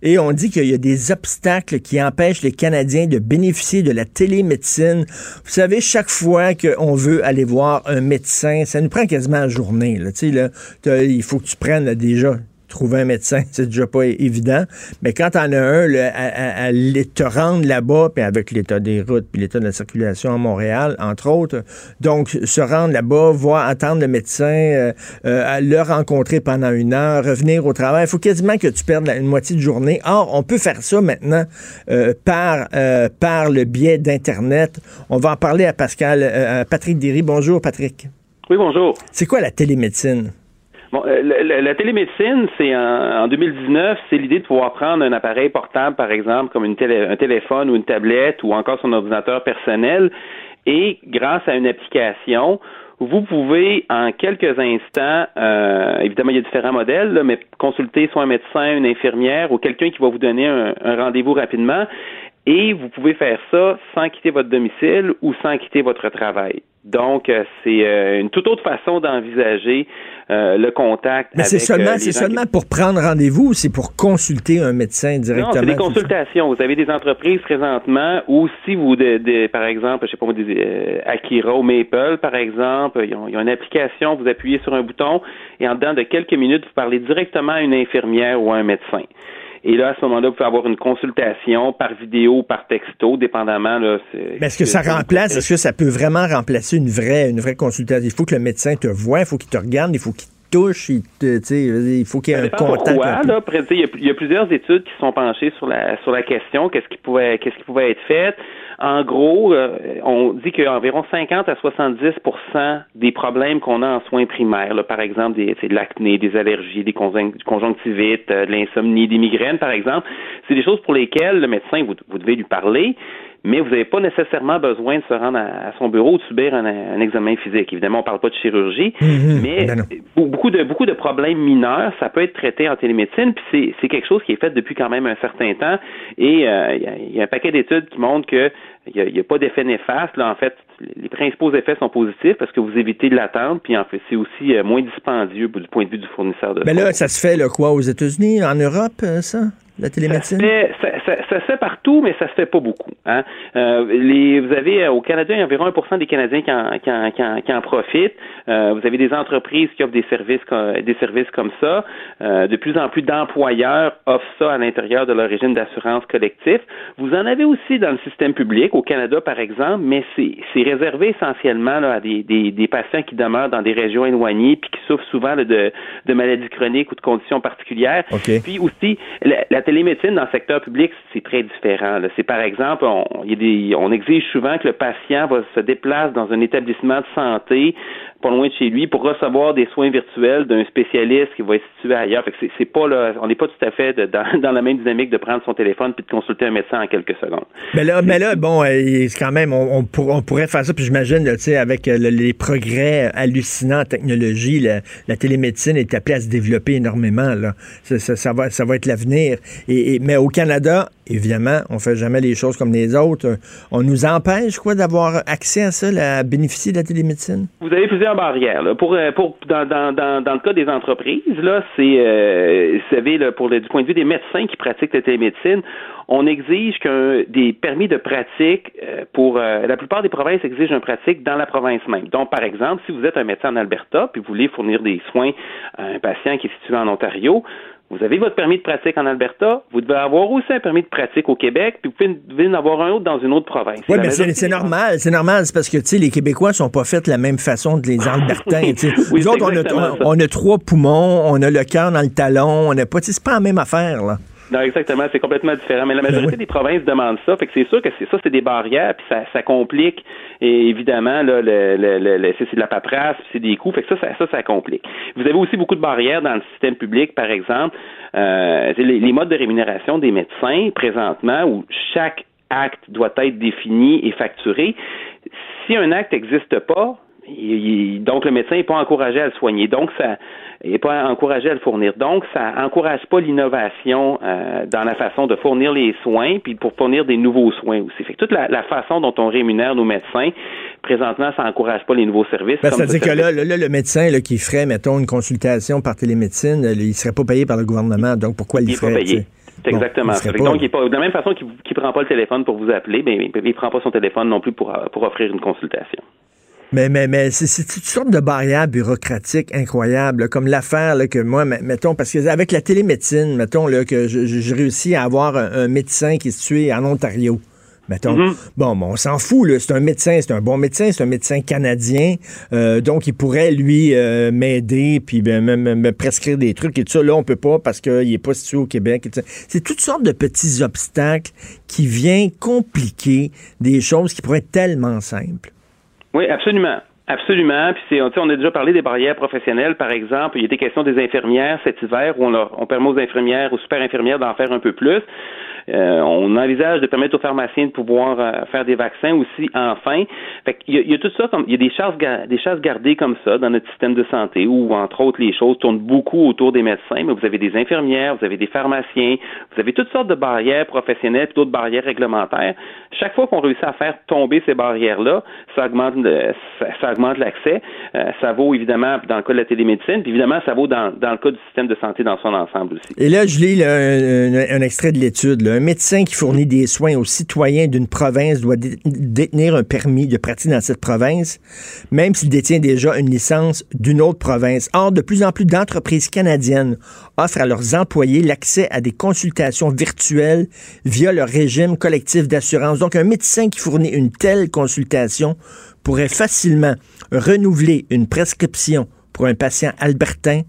Et on dit qu'il y a des obstacles qui empêchent les Canadiens de bénéficier de la télémédecine. Vous savez, chaque fois qu'on veut aller voir un médecin, ça nous prend quasiment la journée. Là. Il faut que tu prennes déjà trouver un médecin, [laughs] c'est déjà pas évident. Mais quand t'en as un, là, à, à- à l- te rendre là-bas, puis avec l'état des routes, puis l'état de la circulation à Montréal, entre autres, donc se rendre là-bas, voir, attendre le médecin, euh, euh, le rencontrer pendant une heure, revenir au travail, il faut quasiment que tu perdes une moitié de journée. Or, on peut faire ça maintenant euh, par, par le biais d'Internet. On va en parler à Pascal, à Patrick Derry. Bonjour, Patrick. Oui, bonjour. C'est quoi la télémédecine? Bon, euh, la, la- télémédecine, c'est en, en 2019, c'est l'idée de pouvoir prendre un appareil portable, par exemple, comme un téléphone ou une tablette ou encore son ordinateur personnel, et grâce à une application, vous pouvez en quelques instants, euh, évidemment il y a différents modèles, là, mais consulter soit un médecin, une infirmière ou quelqu'un qui va vous donner un, un rendez-vous rapidement, et vous pouvez faire ça sans quitter votre domicile ou sans quitter votre travail. Donc, euh, c'est euh, une toute autre façon d'envisager euh, le contact. Mais c'est seulement, euh, c'est qui- seulement pour prendre rendez-vous ou c'est pour consulter un médecin directement? Non, c'est des consultations. Vous avez des entreprises présentement où si vous, de, de- par exemple, je sais pas, des, euh, Akira ou Maple, par exemple, ils ont, ils ont une application, vous appuyez sur un bouton et en dedans de quelques minutes, vous parlez directement à une infirmière ou à un médecin. Et là, à ce moment-là, vous pouvez avoir une consultation par vidéo ou par texto, dépendamment. Là, Mais est-ce que ça remplace, est-ce que ça peut vraiment remplacer une vraie, une vraie consultation? Il faut que le médecin te voie, il faut qu'il te regarde, il faut qu'il touche, il, faut qu'il y ait un contact. pourquoi, là. Il y, a, il y a plusieurs études qui sont penchées sur la sur la question, qu'est-ce qui pouvait qu'est-ce qui pouvait être fait. En gros, euh, on dit qu'environ 50 à 70% des problèmes qu'on a en soins primaires, là, par exemple des, de l'acné, des allergies, des conjonctivites, euh, de l'insomnie, des migraines, par exemple, c'est des choses pour lesquelles le médecin, vous, vous devez lui parler, mais vous n'avez pas nécessairement besoin de se rendre à, son bureau ou de subir un, examen physique. Évidemment, on ne parle pas de chirurgie, Mhm. mais Ben beaucoup de beaucoup de problèmes mineurs, ça peut être traité en télémédecine, puis c'est, c'est quelque chose qui est fait depuis quand même un certain temps, et euh, il y, a, il y a un paquet d'études qui montrent que il n'y a, pas d'effet néfaste. Là, en fait, les principaux effets sont positifs parce que vous évitez de l'attendre, puis en fait, c'est aussi euh, moins dispendieux du point de vue du fournisseur de Mais soins. là, ça se fait là, quoi aux États-Unis, en Europe, euh, ça, la Ça se, télémédecine? fait, ça, ça- ça se fait partout, mais ça se fait pas beaucoup. Hein. Euh, les, vous avez au Canada, il y a environ 1% des Canadiens qui en, qui en, qui en- qui en profitent. Euh, vous avez des entreprises qui offrent des services, co- des services comme ça. Euh, de plus en plus d'employeurs offrent ça à l'intérieur de leur régime d'assurance collectif. Vous en avez aussi dans le système public, au Canada par exemple, mais c'est c'est réservé essentiellement là, à des, des, des patients qui demeurent dans des régions éloignées puis qui souffrent souvent là, de, de maladies chroniques ou de conditions particulières. OK. Puis aussi, la, la télémédecine dans le secteur public, c'est très différent. C'est par exemple, on, y a des, on exige souvent que le patient va se déplace dans un établissement de santé pas loin de chez lui pour recevoir des soins virtuels d'un spécialiste qui va être situé ailleurs. Fait que c'est, pas là, on n'est pas tout à fait dans, dans la même dynamique de prendre son téléphone puis de consulter un médecin en quelques secondes. Mais là, mais là, bon, euh, quand même, on, on, pour- on pourrait faire ça, puis j'imagine, tu sais, avec euh, le- les progrès hallucinants en technologie, la, télémédecine est appelée à se développer énormément. Ça, va, ça va être l'avenir. Et- mais au Canada, évidemment, on fait jamais les choses comme les autres. Euh, On nous empêche, quoi, d'avoir accès à ça, à bénéficier de la télémédecine? Vous avez plusieurs barrières. Là. Euh, dans, le cas des entreprises, là, c'est euh, vous savez, pour du point de vue des médecins qui pratiquent la télémédecine, on exige des permis de pratique pour la plupart des provinces exigent un pratique dans la province même. Donc, par exemple, si vous êtes un médecin en Alberta puis vous voulez fournir des soins à un patient qui est situé en Ontario, vous avez votre permis de pratique en Alberta, vous devez avoir aussi un permis de pratique au Québec, puis vous pouvez- en avoir un autre dans une autre province. Oui, mais c'est normal, c'est normal, c'est parce que, tu sais, les Québécois sont pas faits de la même façon que les Albertains. [laughs] Oui, Nous autres, on a, on, on a trois poumons, on a le cœur dans le talon, on n'a pas, c'est pas la même affaire, là. Non, exactement, c'est complètement différent. Mais la majorité Ben oui. des provinces demandent ça, fait que c'est sûr que c'est ça, c'est des barrières, puis ça, ça complique. Et évidemment, là, le, le, le- c'est de la paperasse, c'est des coûts, fait que ça, ça, ça, ça complique. Vous avez aussi beaucoup de barrières dans le système public, par exemple, euh, les, les modes de rémunération des médecins présentement, où chaque acte doit être défini et facturé. Si un acte n'existe pas, il- donc le médecin n'est pas encouragé à le soigner. Donc ça n'est pas encouragé à le fournir. Donc ça encourage pas l'innovation euh, dans la façon de fournir les soins puis pour fournir des nouveaux soins aussi. Fait que toute la, la façon dont on rémunère nos médecins présentement ça encourage pas les nouveaux services. Ben, C'est-à-dire ce que là, le médecin là, qui ferait, mettons, une consultation par télémédecine, là, il serait pas payé par le gouvernement, donc pourquoi il, il le est pas ferait? payé. C'est Bon, exactement il Donc, il est pas, de la même façon qu'il ne prend pas le téléphone pour vous appeler, ben, il ne prend pas son téléphone non plus pour, euh, pour offrir une consultation. Mais, mais, mais c'est toutes sortes de barrières bureaucratiques incroyables, là, comme l'affaire que moi, me- mettons, parce que avec la télémédecine, mettons, là, que je- je- j'ai réussi à avoir un, un médecin qui est situé en Ontario. Mettons. Mhm. Bon, bon, on s'en fout, là. C'est un médecin, c'est un bon médecin, c'est un médecin canadien. euh, donc, il pourrait, lui, euh, m'aider, puis ben, me, me- prescrire des trucs et tout ça. Là, on peut pas parce qu'il est pas situé au Québec. et tout ça. C'est toutes sortes de petits obstacles qui viennent compliquer des choses qui pourraient être tellement simples. Oui, absolument. Absolument. Puis on a déjà parlé des barrières professionnelles, par exemple. Il y a des infirmières cet hiver où on, leur- on permet aux infirmières, aux super infirmières d'en faire un peu plus. Euh, on envisage de permettre aux pharmaciens de pouvoir euh, faire des vaccins aussi enfin. Fait qu'il y a, il y a tout ça comme il y a des chasses des chasses gardées comme ça dans notre système de santé où entre autres les choses tournent beaucoup autour des médecins, mais vous avez des infirmières, vous avez des pharmaciens, vous avez toutes sortes de barrières professionnelles, d'autres barrières réglementaires. Chaque fois qu'on réussit à faire tomber ces barrières-là, ça augmente ça, augmente l'accès. Euh, ça vaut évidemment dans le cas de la télémédecine, puis évidemment ça vaut dans, dans le cas du système de santé dans son ensemble aussi. Et là, je lis un, extrait de l'étude. Un médecin qui fournit des soins aux citoyens d'une province doit dé- détenir un permis de pratique dans cette province, même s'il détient déjà une licence d'une autre province. Or, de plus en plus d'entreprises canadiennes offrent à leurs employés l'accès à des consultations virtuelles via leur régime collectif d'assurance. Donc, un médecin qui fournit une telle consultation pourrait facilement renouveler une prescription pour un patient albertain,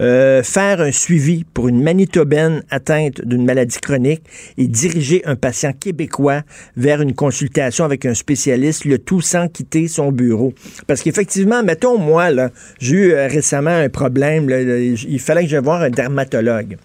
euh, faire un suivi pour une manitobaine atteinte d'une maladie chronique et diriger un patient québécois vers une consultation avec un spécialiste, le tout sans quitter son bureau. Parce qu'effectivement, mettons moi, j'ai eu euh, récemment un problème, il fallait que j'aille voir un dermatologue.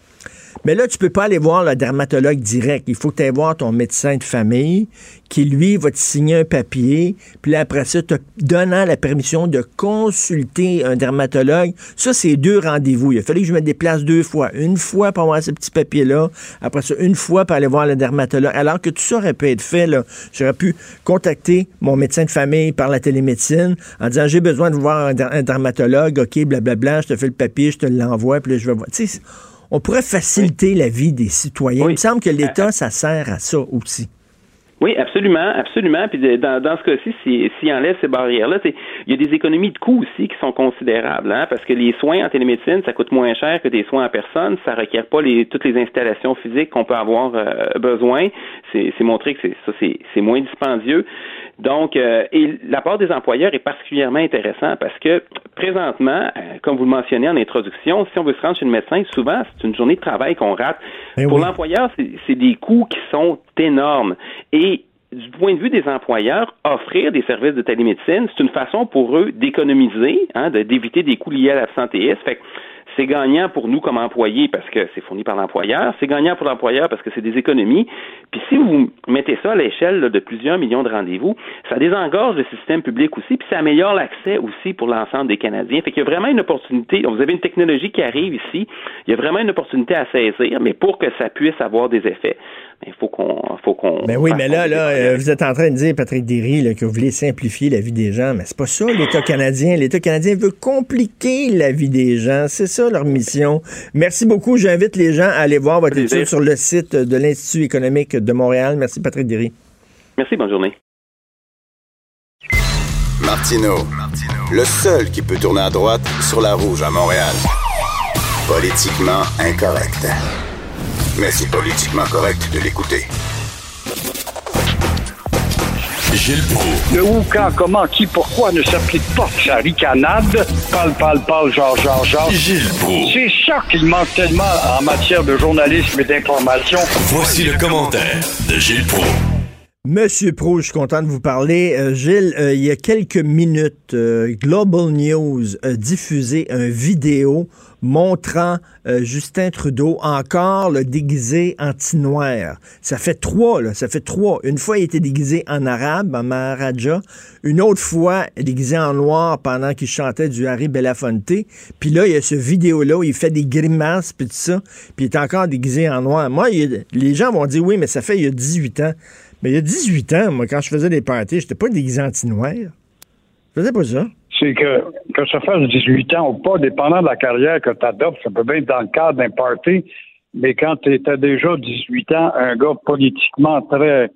Mais là, tu peux pas aller voir le dermatologue direct. Il faut que tu voir ton médecin de famille qui, lui, va te signer un papier. Puis après ça, te donnant la permission de consulter un dermatologue. Ça, c'est deux rendez-vous. Il a fallu que je me déplace deux fois. Une fois pour avoir ce petit papier-là. Après ça, une fois pour aller voir le dermatologue. Alors que tout ça aurait pu être fait, là. J'aurais pu contacter mon médecin de famille par la télémédecine en disant, j'ai besoin de voir un, der- un dermatologue. OK, blablabla, je te fais le papier, je te l'envoie, puis là, je vais voir. On pourrait faciliter la vie des citoyens. Oui. Il me semble que l'État, ça sert à ça aussi. Oui, absolument, absolument. Puis dans, dans ce cas-ci, s'il si enlève ces barrières-là, il y a des économies de coûts aussi qui sont considérables, hein, parce que les soins en télémédecine, ça coûte moins cher que des soins en personne. Ça requiert pas les, toutes les installations physiques qu'on peut avoir euh, besoin. C'est montré que c'est ça, c'est moins dispendieux. Donc, euh, et la part des employeurs est particulièrement intéressant parce que présentement, euh, comme vous le mentionnez en introduction, si on veut se rendre chez le médecin, souvent c'est une journée de travail qu'on rate. Eh Pour oui. l'employeur, c'est des coûts qui sont énormes. Et du point de vue des employeurs, offrir des services de télémédecine, c'est une façon pour eux d'économiser, hein, d'éviter des coûts liés à l'absentéisme. Fait que c'est gagnant pour nous comme employés parce que c'est fourni par l'employeur. C'est gagnant pour l'employeur parce que c'est des économies. Puis si vous mettez ça à l'échelle de plusieurs millions de rendez-vous, ça désengorge le système public aussi, puis ça améliore l'accès aussi pour l'ensemble des Canadiens. Fait qu'il y a vraiment une opportunité. Vous avez une technologie qui arrive ici. Il y a vraiment une opportunité à saisir, mais pour que ça puisse avoir des effets, il faut qu'on, faut qu'on. Ben oui, mais là, là, euh, vous êtes en train de dire, Patrick Derry, là, que vous voulez simplifier la vie des gens, mais c'est pas ça, l'État canadien. L'État canadien veut compliquer la vie des gens. C'est ça leur mission. Merci beaucoup. J'invite les gens à aller voir votre Plaisir. étude sur le site de l'Institut économique de Montréal. Merci, Patrick Derry. Merci, bonne journée. Martino, le seul qui peut tourner à droite sur la rouge à Montréal. Politiquement incorrect. Mais c'est politiquement correct de l'écouter. Gilles Proulx. Le où, quand, comment, qui, pourquoi ne s'applique pas sa ricanade? Parle, parle, parle, genre, genre, genre. Gilles Proulx. C'est ça qu'il manque tellement en matière de journalisme et d'information. Voici le commentaire de Gilles Proulx. Monsieur Pro, je suis content de vous parler. Euh, Gilles, euh, il y a quelques minutes, euh, Global News a diffusé un vidéo montrant euh, Justin Trudeau encore le déguisé anti-noir. Ça fait trois, là, ça fait trois. Une fois, il était déguisé en arabe, en Maharaja. Une autre fois, déguisé en noir pendant qu'il chantait du Harry Belafonte. Puis là, il y a ce vidéo-là où il fait des grimaces, puis tout ça. Puis il est encore déguisé en noir. Moi, les gens vont dire, oui, mais ça fait il y a 18 ans. Mais il y a 18 ans, moi, quand je faisais des parties, j'étais pas déguisé anti-noir. Je faisais pas ça. C'est que, que ça fasse 18 ans ou pas, dépendant de la carrière que tu adoptes, ça peut bien être dans le cadre d'un party, mais quand tu étais déjà 18 ans, un gars politiquement très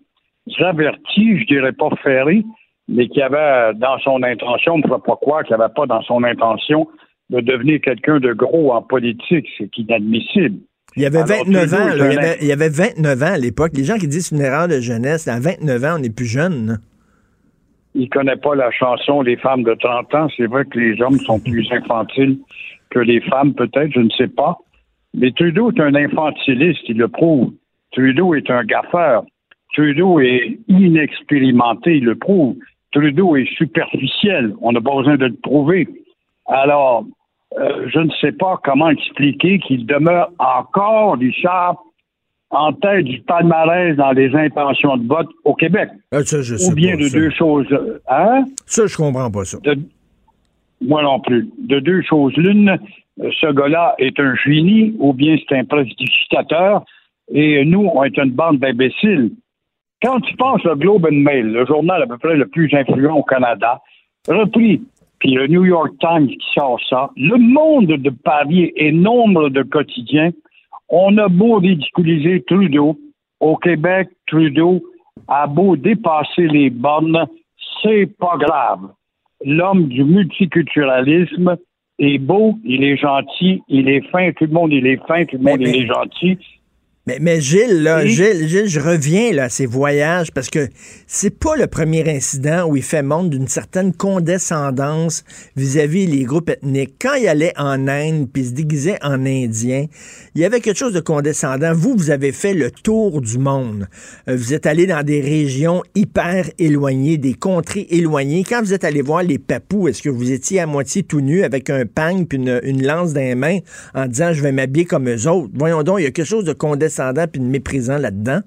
averti, je dirais pas ferré, mais qui avait dans son intention, je ne sais pas quoi, qui avait pas dans son intention de devenir quelqu'un de gros en politique, c'est inadmissible. Il y avait Alors, 29 Trudeau ans, là, il, y avait, il y avait 29 ans à l'époque. Les gens qui disent une erreur de jeunesse, à 29 ans, on est plus jeune. Il connaît pas la chanson Les femmes de 30 ans. C'est vrai que les hommes sont plus infantiles que les femmes, peut-être, je ne sais pas. Mais Trudeau est un infantiliste, il le prouve. Trudeau est un gaffeur. Trudeau est inexpérimenté, il le prouve. Trudeau est superficiel. On n'a pas besoin de le prouver. Alors, euh, je ne sais pas comment expliquer qu'il demeure encore, Richard, en tête du palmarès dans les intentions de vote au Québec. Ah, ça, je sais Ou bien pas, de ça. deux choses. Hein? Ça, je comprends pas ça. De- moi non plus. De deux choses. L'une, euh, ce gars-là est un génie, ou bien c'est un prestidigitateur, et nous, on est une bande d'imbéciles. Quand tu penses au Globe and Mail, le journal à peu près le plus influent au Canada, repris, puis le New York Times qui sort ça, le monde de Paris et nombre de quotidiens, on a beau ridiculiser Trudeau, au Québec, Trudeau a beau dépasser les bornes, c'est pas grave. L'homme du multiculturalisme est beau, il est gentil, il est fin, tout le monde il est fin, tout le monde Mais- il est gentil. Mais, mais Gilles, là, Gilles, Gilles, je reviens là, à ces voyages parce que c'est pas le premier incident où il fait montre d'une certaine condescendance vis-à-vis les groupes ethniques. Quand il allait en Inde puis se déguisait en Indien, il y avait quelque chose de condescendant. Vous, vous avez fait le tour du monde. Euh, vous êtes allé dans des régions hyper éloignées, des contrées éloignées. Quand vous êtes allé voir les papous, est-ce que vous étiez à moitié tout nu avec un pang puis une, une lance dans les mains en disant je vais m'habiller comme eux autres? Voyons donc, il y a quelque chose de condescendant puis de méprisant là-dedans?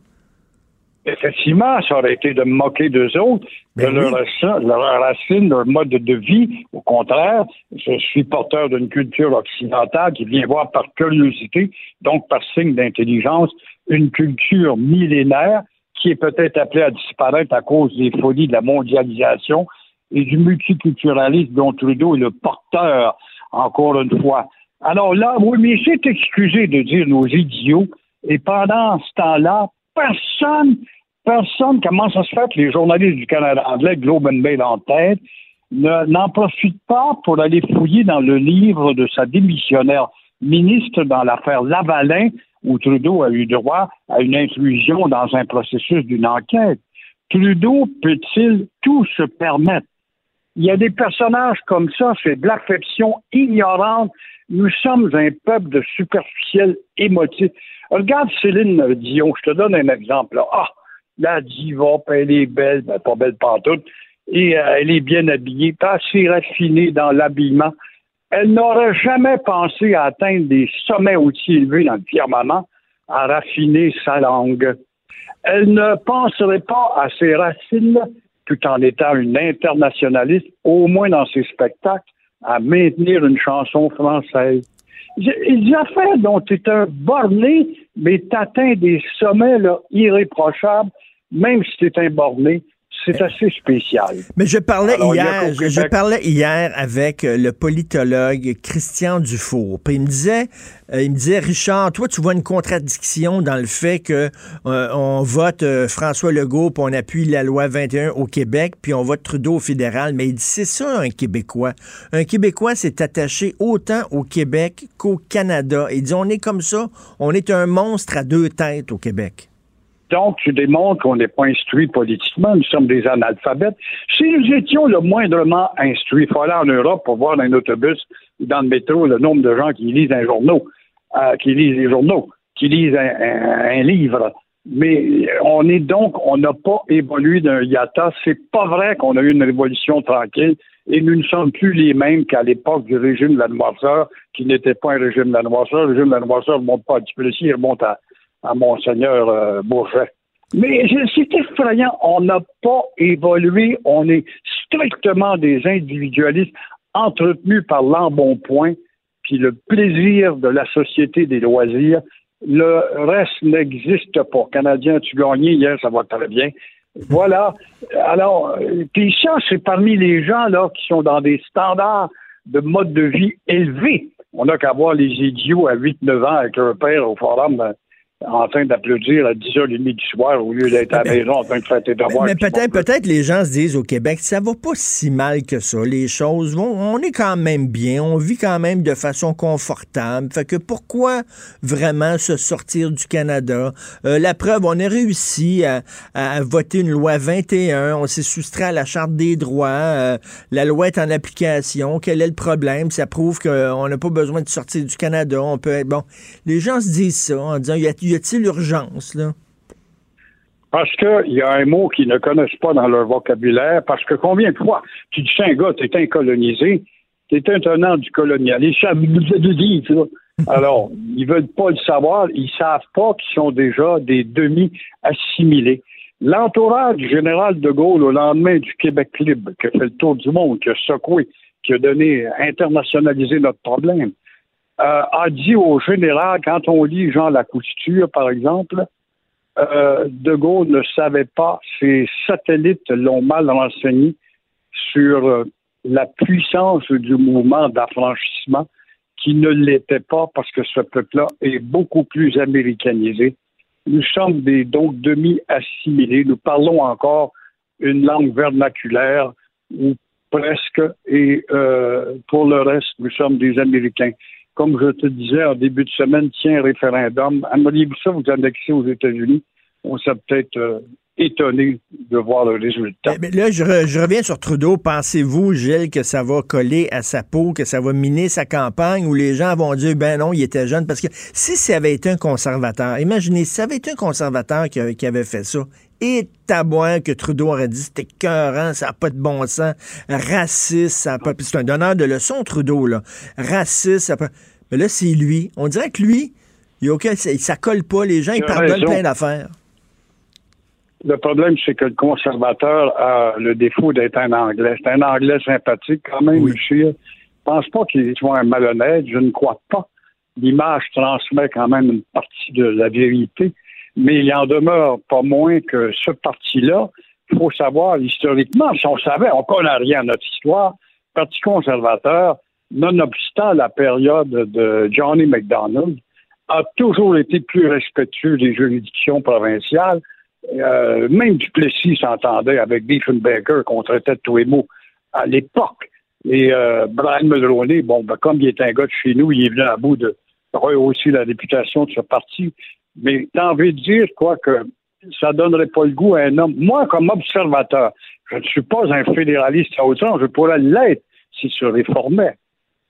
Effectivement, ça aurait été de me moquer d'eux autres, de Ben leur, oui. raci- leur racine, leur mode de vie. Au contraire, je suis porteur d'une culture occidentale qui vient voir par curiosité, donc par signe d'intelligence, une culture millénaire qui est peut-être appelée à disparaître à cause des folies de la mondialisation et du multiculturalisme dont Trudeau est le porteur, encore une fois. Alors là, oui, mais c'est excusé de dire nos idiots, et pendant ce temps-là, personne, personne, comment ça se fait que les journalistes du Canada anglais, Globe and Mail en tête, ne- n'en profitent pas pour aller fouiller dans le livre de sa démissionnaire ministre dans l'affaire Lavalin, où Trudeau a eu droit à une intrusion dans un processus d'une enquête. Trudeau peut-il tout se permettre? Il y a des personnages comme ça, c'est de l'affection ignorante. Nous sommes un peuple de superficiels émotifs. Regarde Céline Dion, je te donne un exemple. là. Ah, la diva, elle est belle, ben, pas belle pantoute, et euh, elle est bien habillée, pas assez raffinée dans l'habillement. Elle n'aurait jamais pensé à atteindre des sommets aussi élevés dans le firmament, à raffiner sa langue. Elle ne penserait pas à ses racines tout en étant une internationaliste, au moins dans ses spectacles, à maintenir une chanson française. Il y a fait dont tu es un borné, mais tu atteins des sommets là, irréprochables, même si tu es un borné. C'est assez spécial. Mais je parlais Alors, hier, je, parlais hier avec euh, le politologue Christian Dufour. Puis il me disait, euh, il me disait, Richard, toi tu vois une contradiction dans le fait que euh, on vote euh, François Legault, puis on appuie la loi 21 au Québec, puis on vote Trudeau au fédéral. Mais il dit c'est ça un Québécois. Un Québécois s'est attaché autant au Québec qu'au Canada. Il dit on est comme ça, on est un monstre à deux têtes au Québec. Donc, tu démontres qu'on n'est pas instruit politiquement, nous sommes des analphabètes. Si nous étions le moindrement instruits, il faut aller en Europe pour voir dans un autobus ou dans le métro le nombre de gens qui lisent un euh, qui lisent les journaux, qui lisent un livre. Mais on est donc, on n'a pas évolué d'un yata. C'est pas vrai qu'on a eu une révolution tranquille et nous ne sommes plus les mêmes qu'à l'époque du régime de la noirceur, qui n'était pas un régime de la noirceur. Le régime de la noirceur ne remonte pas à Duplessis, il remonte à, à Monseigneur euh, Bourget. Mais c'est effrayant. On n'a pas évolué. On est strictement des individualistes entretenus par l'embonpoint, puis le plaisir de la société des loisirs. Le reste n'existe pas. Canadien, tu gagnais hier, ça va très bien. Voilà. Alors, puis ça, c'est parmi les gens là qui sont dans des standards de mode de vie élevés. On n'a qu'à voir les idiots à 8-9 ans avec leur père au forum euh, en train d'applaudir à 10h30 du soir au lieu d'être à la maison en train de faire tes devoirs. Mais peut-être, peut-être les gens se disent au Québec, ça va pas si mal que ça. Les choses vont, on est quand même bien, on vit quand même de façon confortable. Fait que pourquoi vraiment se sortir du Canada? Euh, La preuve, on a réussi à, à voter une loi 21, on s'est soustrait à la charte des droits, euh, la loi est en application. Quel est le problème? Ça prouve qu'on n'a pas besoin de sortir du Canada. On peut être bon. Les gens se disent ça en disant, y a- y a-t-il urgence là? Parce qu'il y a un mot qu'ils ne connaissent pas dans leur vocabulaire, parce que combien de fois tu dis un gars, t'es un colonisé, t'es un tenant du colonialisme, ça dire, ça. [laughs] Alors, ils veulent pas le savoir, ils savent pas qu'ils sont déjà des demi-assimilés. L'entourage du général de Gaulle au lendemain du Québec libre, qui a fait le tour du monde, qui a secoué, qui a donné, internationalisé notre problème, euh, a dit au général, quand on lit Jean Lacouture, par exemple, euh, De Gaulle ne savait pas, ses satellites l'ont mal renseigné sur euh, la puissance du mouvement d'affranchissement qui ne l'était pas parce que ce peuple-là est beaucoup plus américanisé. Nous sommes des donc demi-assimilés. Nous parlons encore une langue vernaculaire ou presque, et pour le reste, nous sommes des Américains. Comme je te disais en début de semaine, tiens, référendum. Aimeriez-vous ça vous annexer aux États-Unis? On s'est peut-être euh, étonné de voir le résultat. Mais là, je, re- je reviens sur Trudeau. Pensez-vous, Gilles, que ça va coller à sa peau, que ça va miner sa campagne, où les gens vont dire, ben non, il était jeune? Parce que si ça avait été un conservateur, imaginez, si ça avait été un conservateur qui avait fait ça, et tabouin que Trudeau aurait dit, c'était cœurant, ça n'a pas de bon sens, raciste, ça a pas... puis C'est un donneur de leçons, Trudeau, là. Raciste, ça a pas... Mais là, c'est lui. On dirait que lui, il, aucun- ça, colle pas. Les gens, ils pardonnent raison. plein d'affaires. Le problème, c'est que le conservateur a le défaut d'être un Anglais. C'est un Anglais sympathique quand même, monsieur. Je pense pas qu'il soit un malhonnête. Je ne crois pas. L'image transmet quand même une partie de la vérité. Mais il en demeure pas moins que ce parti-là, il faut savoir historiquement, si on savait, on connaît rien à notre histoire, Parti conservateur, nonobstant la période de Johnny MacDonald, a toujours été plus respectueux des juridictions provinciales. Euh, même Duplessis s'entendait avec Diefenbaker qu'on traitait tous les mots à l'époque. Et euh, Brian Mulroney, bon, ben, comme il est un gars de chez nous, il est venu à bout de rehausser la réputation de ce parti. Mais t'as envie de dire, quoi, que ça donnerait pas le goût à un homme. Moi, comme observateur, je ne suis pas un fédéraliste à outrance, je pourrais l'être s'il se réformait.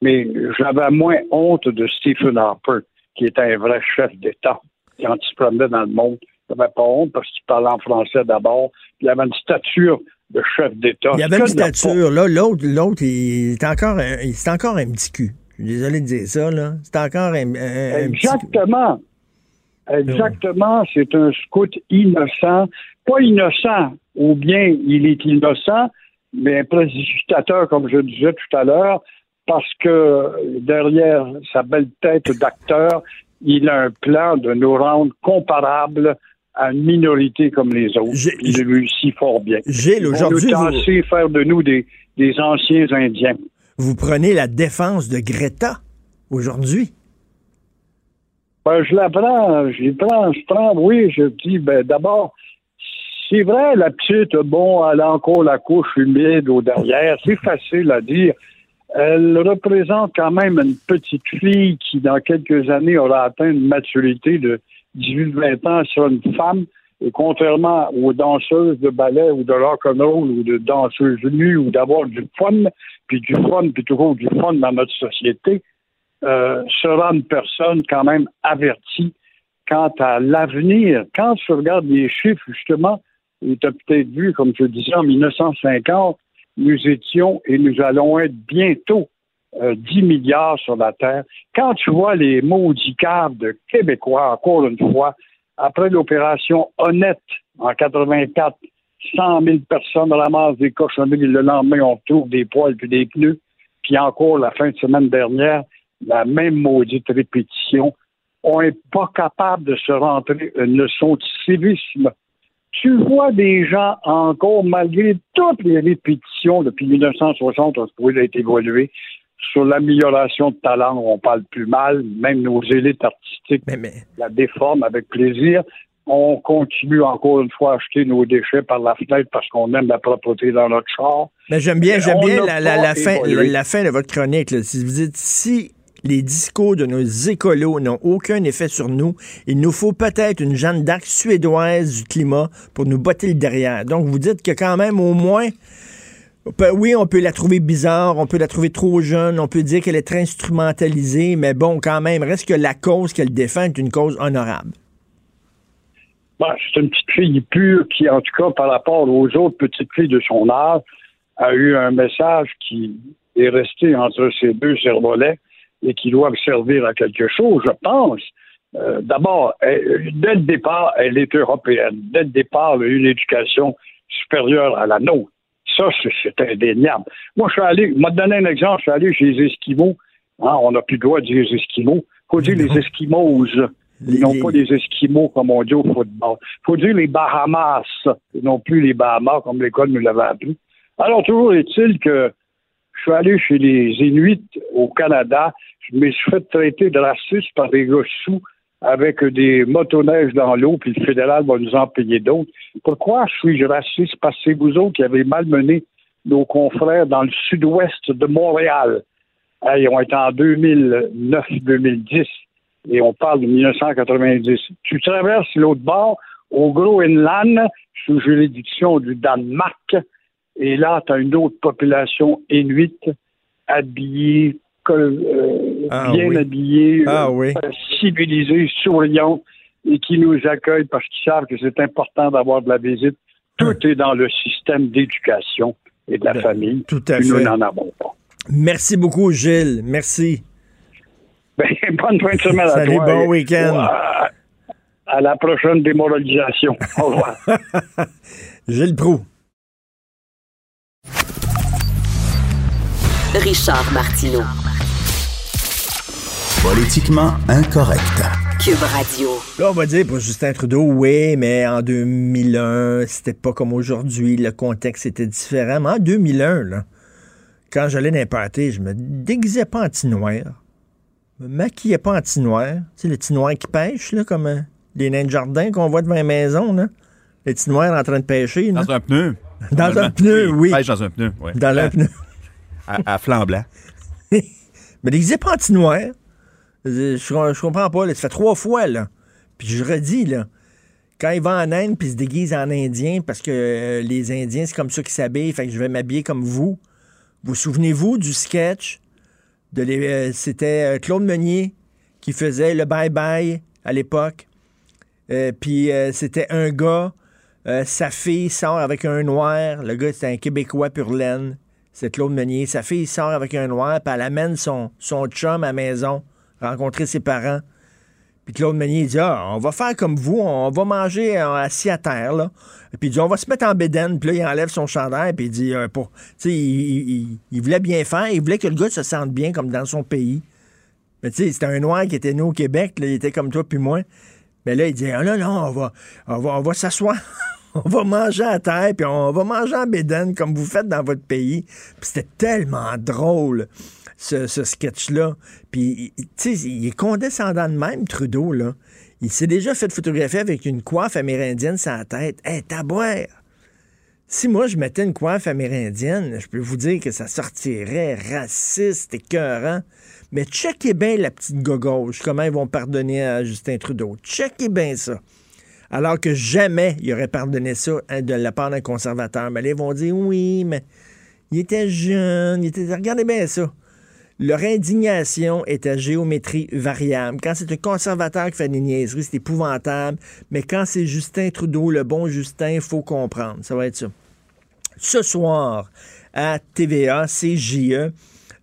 Mais j'avais moins honte de Stephen Harper, qui était un vrai chef d'État, quand il se promenait dans le monde. J'avais pas honte parce qu'il parlait en français d'abord. Il avait une stature de chef d'État. Il avait une stature, là, l'autre, l'autre, il est encore un, il- c'est encore un petit cul. Je suis désolé de dire ça, là. C'est encore un, un- un petit cul. Exactement. C'est un scout innocent. Pas innocent, ou bien il est innocent, mais un précipitateur, comme je disais tout à l'heure, parce que derrière sa belle tête d'acteur, il a un plan de nous rendre comparables à une minorité comme les autres. Il réussit fort bien. Gilles, aujourd'hui, nous vous- faire de nous des, des anciens Indiens. Vous prenez la défense de Greta aujourd'hui. Ben, je la prends, je prends, je prends, oui, je dis, ben, d'abord, c'est vrai, la petite, bon, elle a encore la couche humide au derrière, c'est facile à dire. Elle représente quand même une petite fille qui, dans quelques années, aura atteint une maturité de 18-20 ans sur une femme. Et contrairement aux danseuses de ballet ou de rock'n'roll ou de danseuses nues ou d'avoir du fun, puis du fun, puis toujours du fun dans notre société, euh, sera une personne quand même avertie quant à l'avenir. Quand tu regardes les chiffres, justement, tu as peut-être vu, comme je disais, en 1950, nous étions et nous allons être bientôt euh, 10 milliards sur la Terre. Quand tu vois les maudits caves de Québécois, encore une fois, après l'opération Honnête en 84, 100 000 personnes ramassent des cochonneries, le lendemain, on retrouve des poils puis des pneus. Puis encore, la fin de semaine dernière, la même maudite répétition. On n'est pas capable de se rentrer une leçon de civisme. Tu vois des gens encore, malgré toutes les répétitions depuis 1960, on se trouve été évolué sur l'amélioration de talent, on parle plus mal, même nos élites artistiques la déforment avec plaisir. On continue encore une fois à acheter nos déchets par la fenêtre parce qu'on aime la propreté dans notre char. Mais j'aime bien, j'aime bien la, la- pas la fin, la de votre chronique. là. Si vous dites si les discours de nos écolos n'ont aucun effet sur nous, il nous faut peut-être une Jeanne d'Arc suédoise du climat pour nous botter le derrière. Donc vous dites que quand même au moins peut- oui, on peut la trouver bizarre, on peut la trouver trop jeune, on peut dire qu'elle est très instrumentalisée, mais bon, quand même, reste que la cause qu'elle défend est une cause honorable. C'est une petite fille pure qui, en tout cas, par rapport aux autres petites filles de son âge, a eu un message qui est resté entre ses deux cervelets et qui doit servir à quelque chose, je pense. Euh, D'abord, dès le départ, elle est européenne. Dès le départ, elle a eu une éducation supérieure à la nôtre. Ça, c'est- indéniable. Moi, je suis allé, je vais te donner un exemple, je suis allé chez les Esquimaux. Hein, on n'a plus le droit de dire les Esquimaux. Il faut dire les Esquimaux. Ils n'ont pas des Esquimaux comme on dit au football. Il faut dire les Bahamas, et non plus les Bahamas comme l'école nous l'avait appris. Alors, toujours est-il que je suis allé chez les Inuits au Canada. Je me suis fait traiter de raciste par des gars sous avec des motoneiges dans l'eau, puis le fédéral va nous en payer d'autres. Pourquoi suis-je raciste? Parce que c'est vous autres qui avez malmené nos confrères dans le sud-ouest de Montréal. Hey, on est en 2009-2010 et on parle de 1990. Tu traverses l'autre bord au Groenland, sous juridiction du Danemark, et là, tu as une autre population inuite, habillée, col- euh, Ah bien oui. habillée, Ah euh, oui. civilisée, souriante, et qui nous accueillent parce qu'ils savent que c'est important d'avoir de la visite. Tout est dans le système d'éducation et de la Ben, famille. tout à Puis Nous fait. n'en avons pas. Merci beaucoup, Gilles. Merci. Ben, [laughs] bonne fin de semaine à Salut, toi. bon week-end. À, à la prochaine démoralisation. [laughs] Au revoir. Gilles Proux. Richard Martineau. Politiquement incorrect. Cube Radio. Là, on va dire pour Justin Trudeau, oui, mais en 2001, c'était pas comme aujourd'hui. Le contexte était différent. Mais en 2001, là, quand j'allais parties, je me déguisais pas en petit-noir. Je me maquillais pas en petit-noir. Tu sais, le petit-noir qui pêche, là, comme euh, les nains de jardin qu'on voit devant les maisons, là. Les petits noirs en train de pêcher, là. Dans un pneu. Dans un pneu, oui. Pêche dans un pneu, oui. Dans à, un pneu. À, à flanc blanc. [laughs] Mais déguisé pas en petit noir. Je, je- comprends pas. Là. Ça fait trois fois, là. Puis je redis, là. Quand il va en Inde puis il se déguise en Indien, parce que euh, les Indiens, c'est comme ça qu'ils s'habillent, fait que je vais m'habiller comme vous. Vous souvenez-vous du sketch? de euh, C'était euh, Claude Meunier qui faisait le bye-bye à l'époque. Puis c'était un gars, sa fille sort avec un noir. Le gars, c'était un Québécois pur laine. C'est Claude Meunier. Sa fille sort avec un noir, puis elle amène son, son chum à la maison, rencontrer ses parents. Puis Claude Meunier dit Ah, on va faire comme vous, on va manger assis à terre, là. Puis il dit On va se mettre en bédaine. Puis là, il enlève son chandail, puis il dit euh, pour, Tu sais, il, il- voulait bien faire, il voulait que le gars se sente bien comme dans son pays. Mais tu sais, c'était un noir qui était né au Québec, il était comme toi puis moi. Mais là, il dit Ah non, non, on va, on va, on va s'asseoir. [laughs] On va manger à terre, puis on va manger en bédaine comme vous faites dans votre pays. Puis c'était tellement drôle, ce, sketch-là. Puis, tu sais, il est condescendant de même, Trudeau, là. Il s'est déjà fait photographier avec une coiffe amérindienne sur la tête. Hé, hey, boire! Si moi, je mettais une coiffe amérindienne, je peux vous dire que ça sortirait raciste, écœurant. Mais checkez bien la petite gauche, comment ils vont pardonner à Justin Trudeau. Checkez bien ça. Alors que jamais il aurait pardonné ça hein, de la part d'un conservateur. Mais là, ils vont dire oui, mais il était jeune, il était. Regardez bien ça. Leur indignation est à géométrie variable. Quand c'est un conservateur qui fait des niaiseries, c'est épouvantable. Mais quand c'est Justin Trudeau, le bon Justin, il faut comprendre. Ça va être ça. Ce soir, à TVA, CJE,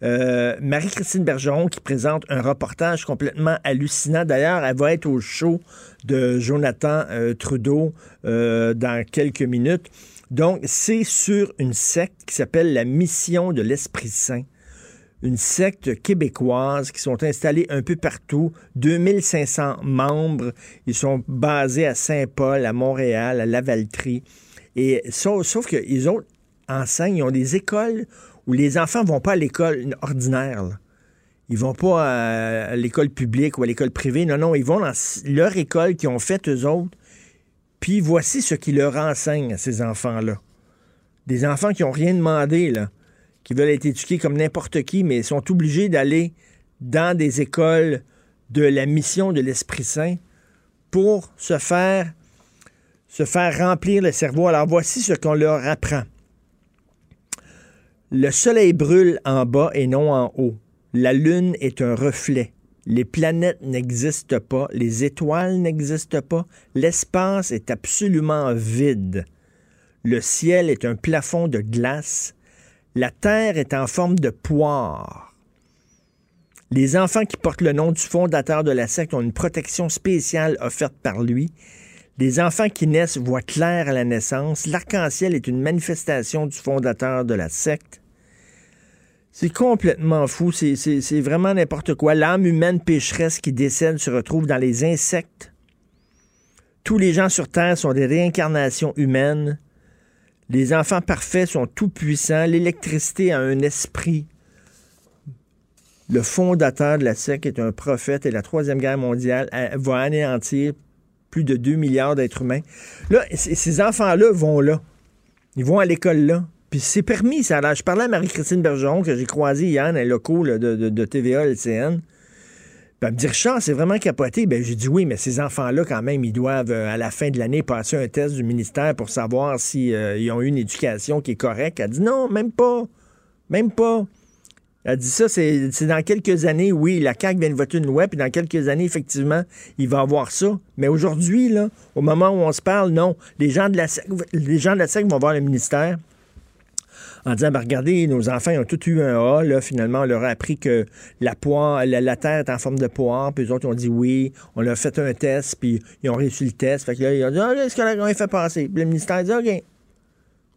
euh, Marie-Christine Bergeron qui présente un reportage complètement hallucinant. D'ailleurs, elle va être au show de Jonathan euh, Trudeau euh, dans quelques minutes. Donc, c'est sur une secte qui s'appelle la Mission de l'Esprit Saint une secte québécoise qui sont installés un peu partout, 2500 membres. Ils sont basés à Saint-Paul, à Montréal, à Lavaltrie. Et sauf, qu'ils ont enseignent, ils ont des écoles où les enfants vont pas à l'école ordinaire. là. Ils vont pas à, l'école publique ou à l'école privée. Non, non, ils vont dans leur école qu'ils ont faite eux autres. Puis voici ce qu'ils leur enseignent à ces enfants-là. Des enfants qui n'ont rien demandé, là qui veulent être éduqués comme n'importe qui, mais sont obligés d'aller dans des écoles de la mission de l'Esprit Saint pour se faire, se faire remplir le cerveau. Alors voici ce qu'on leur apprend. Le soleil brûle en bas et non en haut. La lune est un reflet. Les planètes n'existent pas, les étoiles n'existent pas, l'espace est absolument vide. Le ciel est un plafond de glace, la Terre est en forme de poire. Les enfants qui portent le nom du fondateur de la secte ont une protection spéciale offerte par lui. Les enfants qui naissent voient clair à la naissance. L'arc-en-ciel est une manifestation du fondateur de la secte. C'est complètement fou. C'est, vraiment n'importe quoi. L'âme humaine pécheresse qui décède se retrouve dans les insectes. Tous les gens sur Terre sont des réincarnations humaines. Les enfants parfaits sont tout puissants. L'électricité a un esprit. Le fondateur de la secte est un prophète et la Troisième Guerre mondiale euh, va anéantir plus de 2 milliards d'êtres humains. Là, ces enfants-là vont là. Ils vont à l'école là. Puis c'est permis, ça l'air. Je parlais à Marie-Christine Bergeron, que j'ai croisée hier dans les locaux là, de, de, de TVA, LCN. Puis elle me dit, Richard, c'est vraiment capoté. Ben, j'ai dit oui, mais ces enfants-là, quand même, ils doivent, euh, à la fin de l'année, passer un test du ministère pour savoir s'ils ont eu une éducation qui est correcte. Elle dit non, même pas. Même pas. Elle dit ça, c'est c'est dans quelques années, oui, la CAQ vient de voter une loi, puis dans quelques années, effectivement, il va avoir ça. Mais aujourd'hui, là, au moment où on se parle, non. Les gens de la SEC, les gens de la SEC vont voir le ministère en disant, ben, regardez, nos enfants ils ont tous eu un A, là, finalement, on leur a appris que la poire, la, la terre est en forme de poire, puis les autres ont dit oui, on leur a fait un test, puis ils ont réussi le test. Fait que là, ils ont dit, ah, est-ce qu'on a fait passer? Puis le ministère a dit, OK.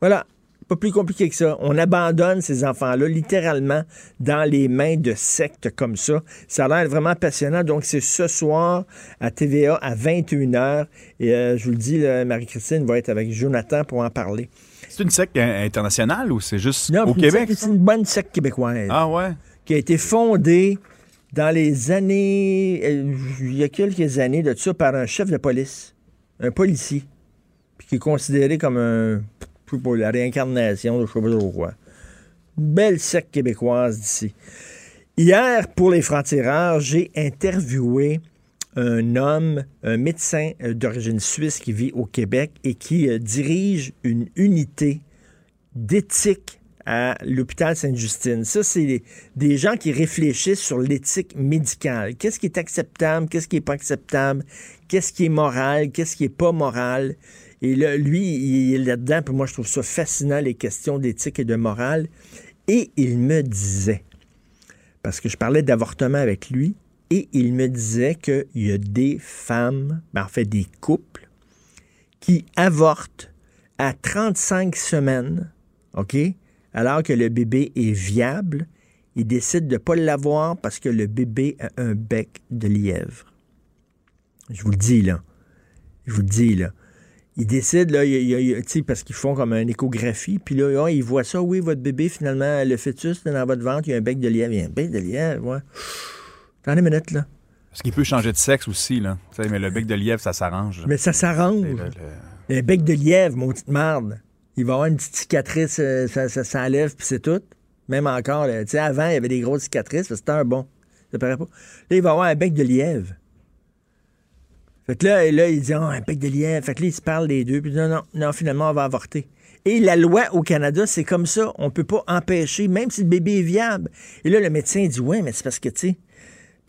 Voilà. Pas plus compliqué que ça. On abandonne ces enfants-là littéralement dans les mains de sectes comme ça. Ça a l'air vraiment passionnant. Donc, c'est ce soir à TVA à 21h. Et euh, je vous le dis, Marie-Christine va être avec Jonathan pour en parler. C'est une secte in- internationale ou c'est juste Non, au Québec? C'est une bonne secte québécoise. Ah ouais? Qui a été fondée dans les années. euh, il y a quelques années de ça par un chef de police, un policier, puis qui est considéré comme un. pas, la réincarnation de je sais pas trop quoi. Belle secte québécoise d'ici. Hier, pour les francs-tireurs, j'ai interviewé un homme, un médecin euh, d'origine suisse qui vit au Québec et qui euh, dirige une unité d'éthique à l'hôpital Sainte-Justine. Ça, c'est des- gens qui réfléchissent sur l'éthique médicale. Qu'est-ce qui est acceptable, qu'est-ce qui est pas acceptable, qu'est-ce qui est moral, qu'est-ce qui est pas moral. Et là, lui, il est là-dedans, puis moi, je trouve ça fascinant, les questions d'éthique et de morale. Et il me disait, parce que je parlais d'avortement avec lui, et il me disait qu'il y a des femmes, ben, en fait des couples, qui avortent à 35 semaines, OK, alors que le bébé est viable, ils décident de ne pas l'avoir parce que le bébé a un bec de lièvre. Je vous le dis, là. Je vous le dis, là. Ils décident, là, parce qu'ils font comme une échographie, puis là, ils voient ça, oui, votre bébé, finalement, le fœtus, dans votre ventre, il y a un bec de lièvre. Il y a un bec de lièvre, ouais. Attendez une minute, là. Parce qu'il peut changer de sexe aussi, là. Tu sais, mais le bec de lièvre, ça s'arrange. Mais ça s'arrange. Le- bec de lièvre, maudite marde. Il va avoir une petite cicatrice, euh, ça, ça s'enlève, puis c'est tout. Même encore, tu sais, avant, il y avait des grosses cicatrices, c'était un bon. Ça paraît pas. Là, il va avoir un bec de lièvre. Fait que là, là il dit, oh, un bec de lièvre. Fait que là, il se parle des deux, puis non, non, non, finalement, on va avorter. Et la loi au Canada, c'est comme ça. On peut pas empêcher, même si le bébé est viable. Et là, le médecin dit, ouais, mais c'est parce que, tu sais,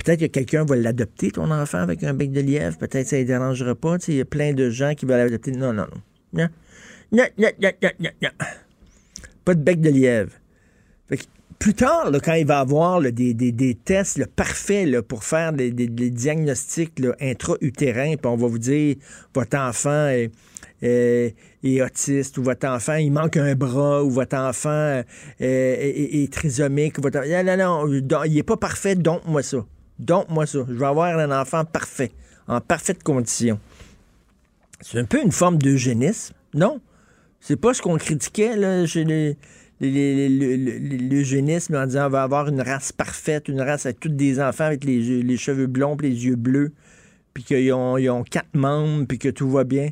Peut-être que quelqu'un va l'adopter, ton enfant, avec un bec de lièvre. Peut-être que ça ne dérangera pas. Il y a plein de gens qui veulent l'adopter. Non, non, non. Non, non, non, non, non. Pas de bec de lièvre. Fait que plus tard, quand il va avoir des, tests parfaits pour faire des, diagnostics intra-utérins, puis on va vous dire votre enfant est, autiste ou votre enfant, il manque un bras ou votre enfant euh, est, trisomique. Votre... Non, non, non, il n'est pas parfait, donc moi ça. Donc moi ça. Je vais avoir un enfant parfait, en parfaite condition. C'est un peu une forme d'eugénisme, non? C'est pas ce qu'on critiquait là, chez l'eugénisme en disant on va avoir une race parfaite, une race avec tous des enfants avec les, cheveux blonds et les yeux bleus, puis qu'ils ont, ils ont quatre membres, puis que tout va bien.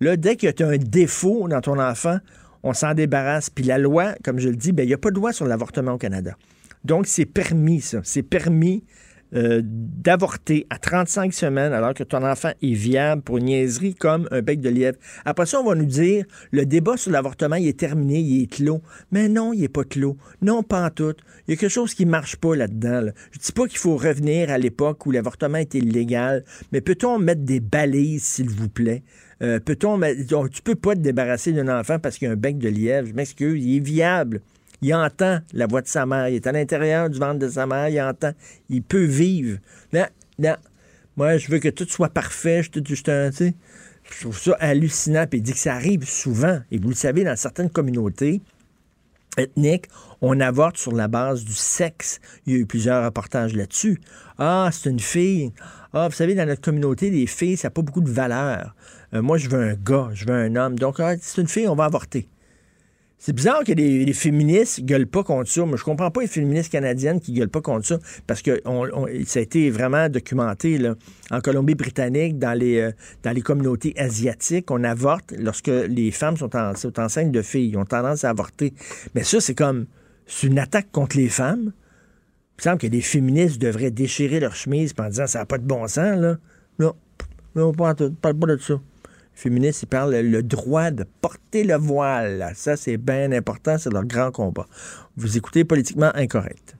Là, dès que tu as un défaut dans ton enfant, on s'en débarrasse. Puis la loi, comme je le dis, ben, il n'y a pas de loi sur l'avortement au Canada. Donc, c'est permis, ça. C'est permis euh, d'avorter à 35 semaines alors que ton enfant est viable pour une niaiserie comme un bec de lièvre. Après ça, on va nous dire le débat sur l'avortement, il est terminé, il est clos. Mais non, il n'est pas clos. Non, pas en tout. Il y a quelque chose qui ne marche pas là-dedans. là. Je ne dis pas qu'il faut revenir à l'époque où l'avortement était illégal, mais peut-on mettre des balises, s'il vous plaît? Euh, peut-on mettre... tu peux pas te débarrasser d'un enfant parce qu'il a un bec de lièvre. Je m'excuse, il est viable. Il entend la voix de sa mère. Il est à l'intérieur du ventre de sa mère. Il entend. Il peut vivre. Non, non. Moi, je veux que tout soit parfait. Je, te- je, sais, je trouve ça hallucinant. Puis il dit que ça arrive souvent. Et vous le savez, dans certaines communautés ethniques, on avorte sur la base du sexe. Il y a eu plusieurs reportages là-dessus. Ah, c'est une fille. Ah, vous savez, dans notre communauté, les filles, ça n'a pas beaucoup de valeur. Euh, moi, je veux un gars, je veux un homme. Donc, ah, c'est une fille, on va avorter C'est bizarre que les, les féministes gueulent pas contre ça. Moi, je comprends pas les féministes canadiennes qui gueulent pas contre ça parce que ça a été vraiment documenté là. en Colombie-Britannique, dans les, euh, dans les communautés asiatiques. On avorte lorsque les femmes sont, en- sont enceintes de filles. Ils ont tendance à avorter. Mais ça, c'est comme c'est une attaque contre les femmes. Il me semble que les féministes devraient déchirer leur chemise en disant ça n'a pas de bon sens, là. Non, non, pas. Parle pas de ça. Féministes, ils parlent le droit de porter le voile. Ça, c'est bien important, c'est leur grand combat. Vous écoutez Politiquement Incorrect.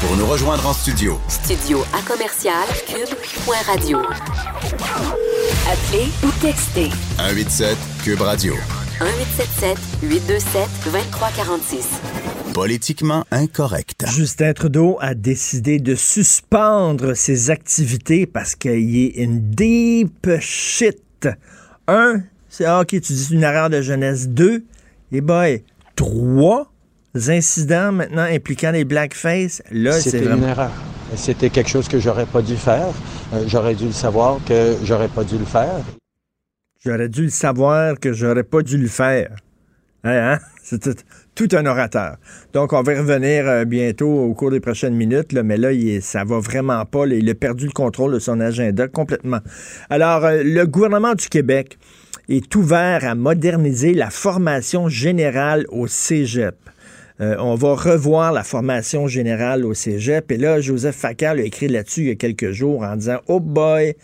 Pour nous rejoindre en studio, Studio à commercial cube.radio. Appelez ou textez 187 Cube Radio. 1877 827 2346. Politiquement incorrect. Justin Trudeau a décidé de suspendre ses activités parce qu'il est une deep shit. Un, c'est ah, OK, tu dis une erreur de jeunesse. Deux, et boy, trois incidents maintenant impliquant les blackface. Là, c'est vraiment... une erreur. C'était quelque chose que j'aurais pas dû faire. Euh, j'aurais dû le savoir que j'aurais pas dû le faire. J'aurais dû le savoir que j'aurais pas dû le faire. Hein, hein? [laughs] Un orateur. Donc, on va revenir euh, bientôt au cours des prochaines minutes, mais là, il est- ça va vraiment pas. il a perdu le contrôle de son agenda complètement. Alors, euh, le gouvernement du Québec est ouvert à moderniser la formation générale au cégep. Euh, on va revoir la formation générale au cégep. Et là, Joseph Facal a écrit là-dessus il y a quelques jours en disant Oh boy,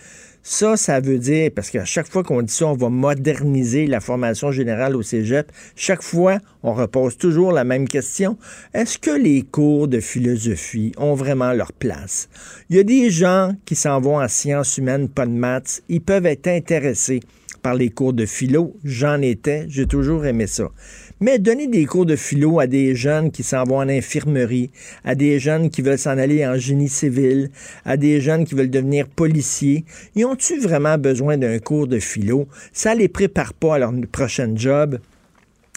ça, ça veut dire, parce qu'à chaque fois qu'on dit ça, on va moderniser la formation générale au cégep, chaque fois, on repose toujours la même question. Est-ce que les cours de philosophie ont vraiment leur place? Il y a des gens qui s'en vont en sciences humaines, pas de maths. Ils peuvent être intéressés par les cours de philo. J'en étais, j'ai toujours aimé ça. Mais donner des cours de philo à des jeunes qui s'en vont en infirmerie, à des jeunes qui veulent s'en aller en génie civil, à des jeunes qui veulent devenir policiers, ils ont-tu vraiment besoin d'un cours de philo? Ça les prépare pas à leur prochain job.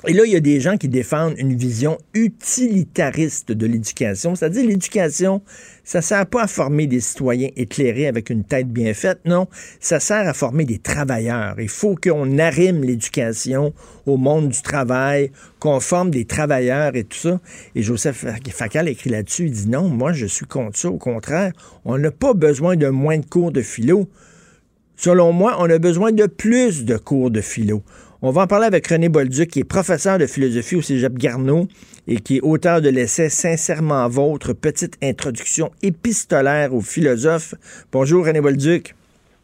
Et là, il y a des gens qui défendent une vision utilitariste de l'éducation, c'est-à-dire l'éducation, ça sert pas à former des citoyens éclairés avec une tête bien faite, non, ça sert à former des travailleurs. Il faut qu'on arrime l'éducation au monde du travail, qu'on forme des travailleurs et tout ça. Et Joseph Facal écrit là-dessus, il dit non, moi je suis contre ça, au contraire, on n'a pas besoin de moins de cours de philo. Selon moi, on a besoin de plus de cours de philo. On va en parler avec René Bolduc, qui est professeur de philosophie au Cégep Garneau et qui est auteur de l'essai Sincèrement Vôtre, petite introduction épistolaire aux philosophes. Bonjour René Bolduc.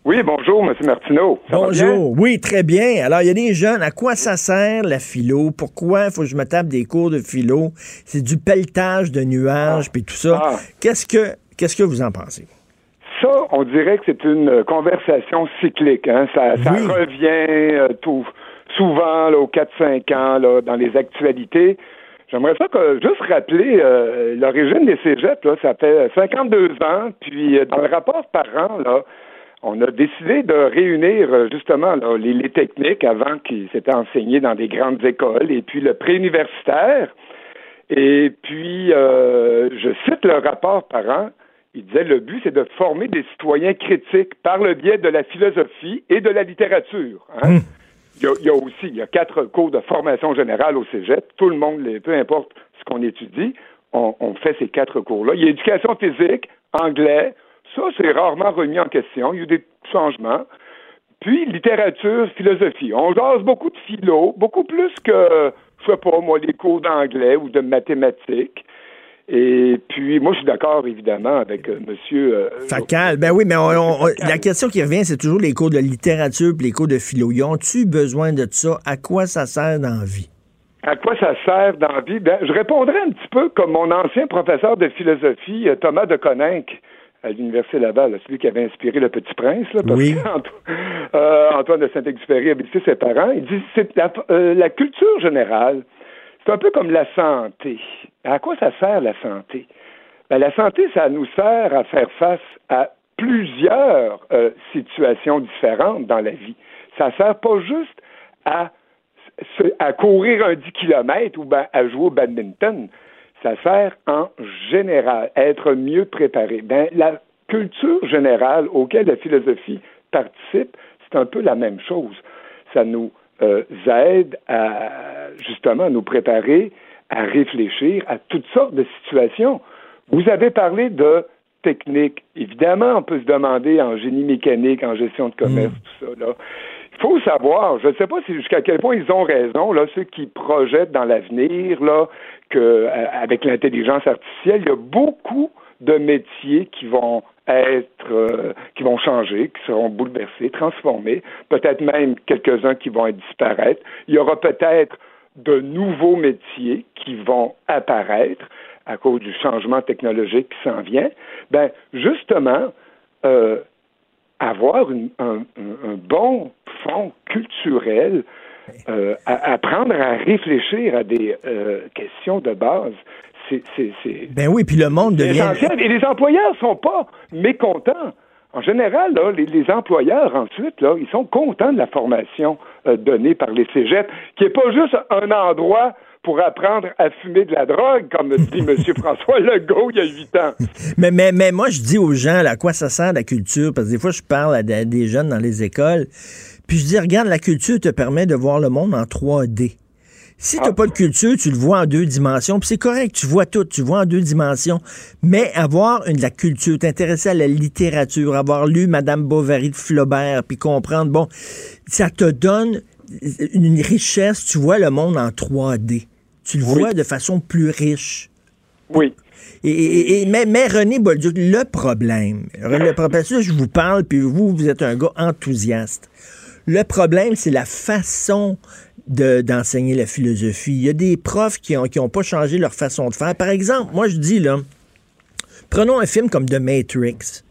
Oui, bonjour, M. Martineau. Ça va bien? Bonjour. Oui, très bien. Alors, il y a des jeunes. À quoi ça sert la philo? Pourquoi il faut que je me tape des cours de philo? C'est du pelletage de nuages, puis tout ça. Ah. Qu'est-ce que qu'est-ce que vous en pensez? Ça, on dirait que c'est une conversation cyclique. Hein? Ça, ça revient euh, tout, souvent là, aux 4-5 ans dans les actualités. J'aimerais ça que, juste rappeler euh, l'origine des cégeps. Là, ça fait 52 ans. Puis, euh, dans le rapport par on a décidé de réunir euh, justement les, techniques avant qu'ils s'étaient enseignés dans des grandes écoles et puis le préuniversitaire. Et puis, je cite le rapport par an. Il disait le but, c'est de former des citoyens critiques par le biais de la philosophie et de la littérature. hein. Il, y a, il y a aussi il y a quatre cours de formation générale au cégep. Tout le monde, peu importe ce qu'on étudie, on, on fait ces quatre cours-là. Il y a éducation physique, anglais. Ça, c'est rarement remis en question. Il y a eu des changements. Puis, littérature, philosophie. On jase beaucoup de philo, beaucoup plus que, je sais pas, moi, les cours d'anglais ou de mathématiques. Et puis, moi, je suis d'accord, évidemment, avec euh, monsieur... euh, Facal, ben oui, mais on- on- on- la question qui revient, c'est toujours les cours de littérature puis les cours de philo. Ils ont-tu besoin de ça? À quoi ça sert dans la vie? À quoi ça sert dans la vie? Ben, je répondrai un petit peu comme mon ancien professeur de philosophie, euh, Thomas de Coninck, à l'Université Laval, là, celui qui avait inspiré Le Petit Prince. Là, parce Oui. euh, Antoine de Saint-Exupéry avait dit ses parents. Il dit c'est la, euh, la culture générale, c'est un peu comme la santé. À quoi ça sert la santé? Ben, la santé, ça nous sert à faire face à plusieurs euh, situations différentes dans la vie. Ça sert pas juste à courir un 10 km ou ben, à jouer au badminton. Ça sert en général à être mieux préparé. Ben, la culture générale auquel la philosophie participe, c'est un peu la même chose. Ça nous euh, aide à justement nous préparer à réfléchir à toutes sortes de situations. Vous avez parlé de technique. Évidemment, on peut se demander en génie mécanique, en gestion de commerce, tout ça. Là. Il faut savoir, je ne sais pas si jusqu'à quel point ils ont raison, là, ceux qui projettent dans l'avenir, là, que euh, avec l'intelligence artificielle, il y a beaucoup de métiers qui vont être, euh, qui vont changer, qui seront bouleversés, transformés, peut-être même quelques-uns qui vont disparaître. Il y aura peut-être de nouveaux métiers qui vont apparaître à cause du changement technologique qui s'en vient. Ben, justement, euh, avoir un, bon fond culturel, euh, apprendre à réfléchir à des questions de base, c'est. Ben oui, puis le monde devient. Essentiel. Et les employeurs sont pas mécontents. En général, là, les, employeurs, ensuite, là, ils sont contents de la formation euh, donnée par les cégeps, qui n'est pas juste un endroit pour apprendre à fumer de la drogue, comme dit [laughs] M. François Legault il y a huit ans. Mais, mais, mais moi, je dis aux gens, à quoi ça sert la culture? Parce que des fois, je parle à des jeunes dans les écoles, puis je dis, regarde, la culture te permet de voir le monde en 3D. Si tu n'as pas de culture, tu le vois en deux dimensions, puis c'est correct, tu vois tout, tu vois en deux dimensions. Mais avoir une, de la culture, t'intéresser à la littérature, avoir lu Madame Bovary de Flaubert, puis comprendre, bon, ça te donne une richesse, tu vois le monde en 3D. Tu le vois de façon plus riche. Oui. Et, mais, mais, René Bolduc, le problème, le problème, ça, je vous parle, puis vous, vous êtes un gars enthousiaste. Le problème, c'est la façon d'enseigner la philosophie. Il y a des profs qui n'ont qui ont pas changé leur façon de faire. Par exemple, moi, je dis, là, prenons un film comme The Matrix.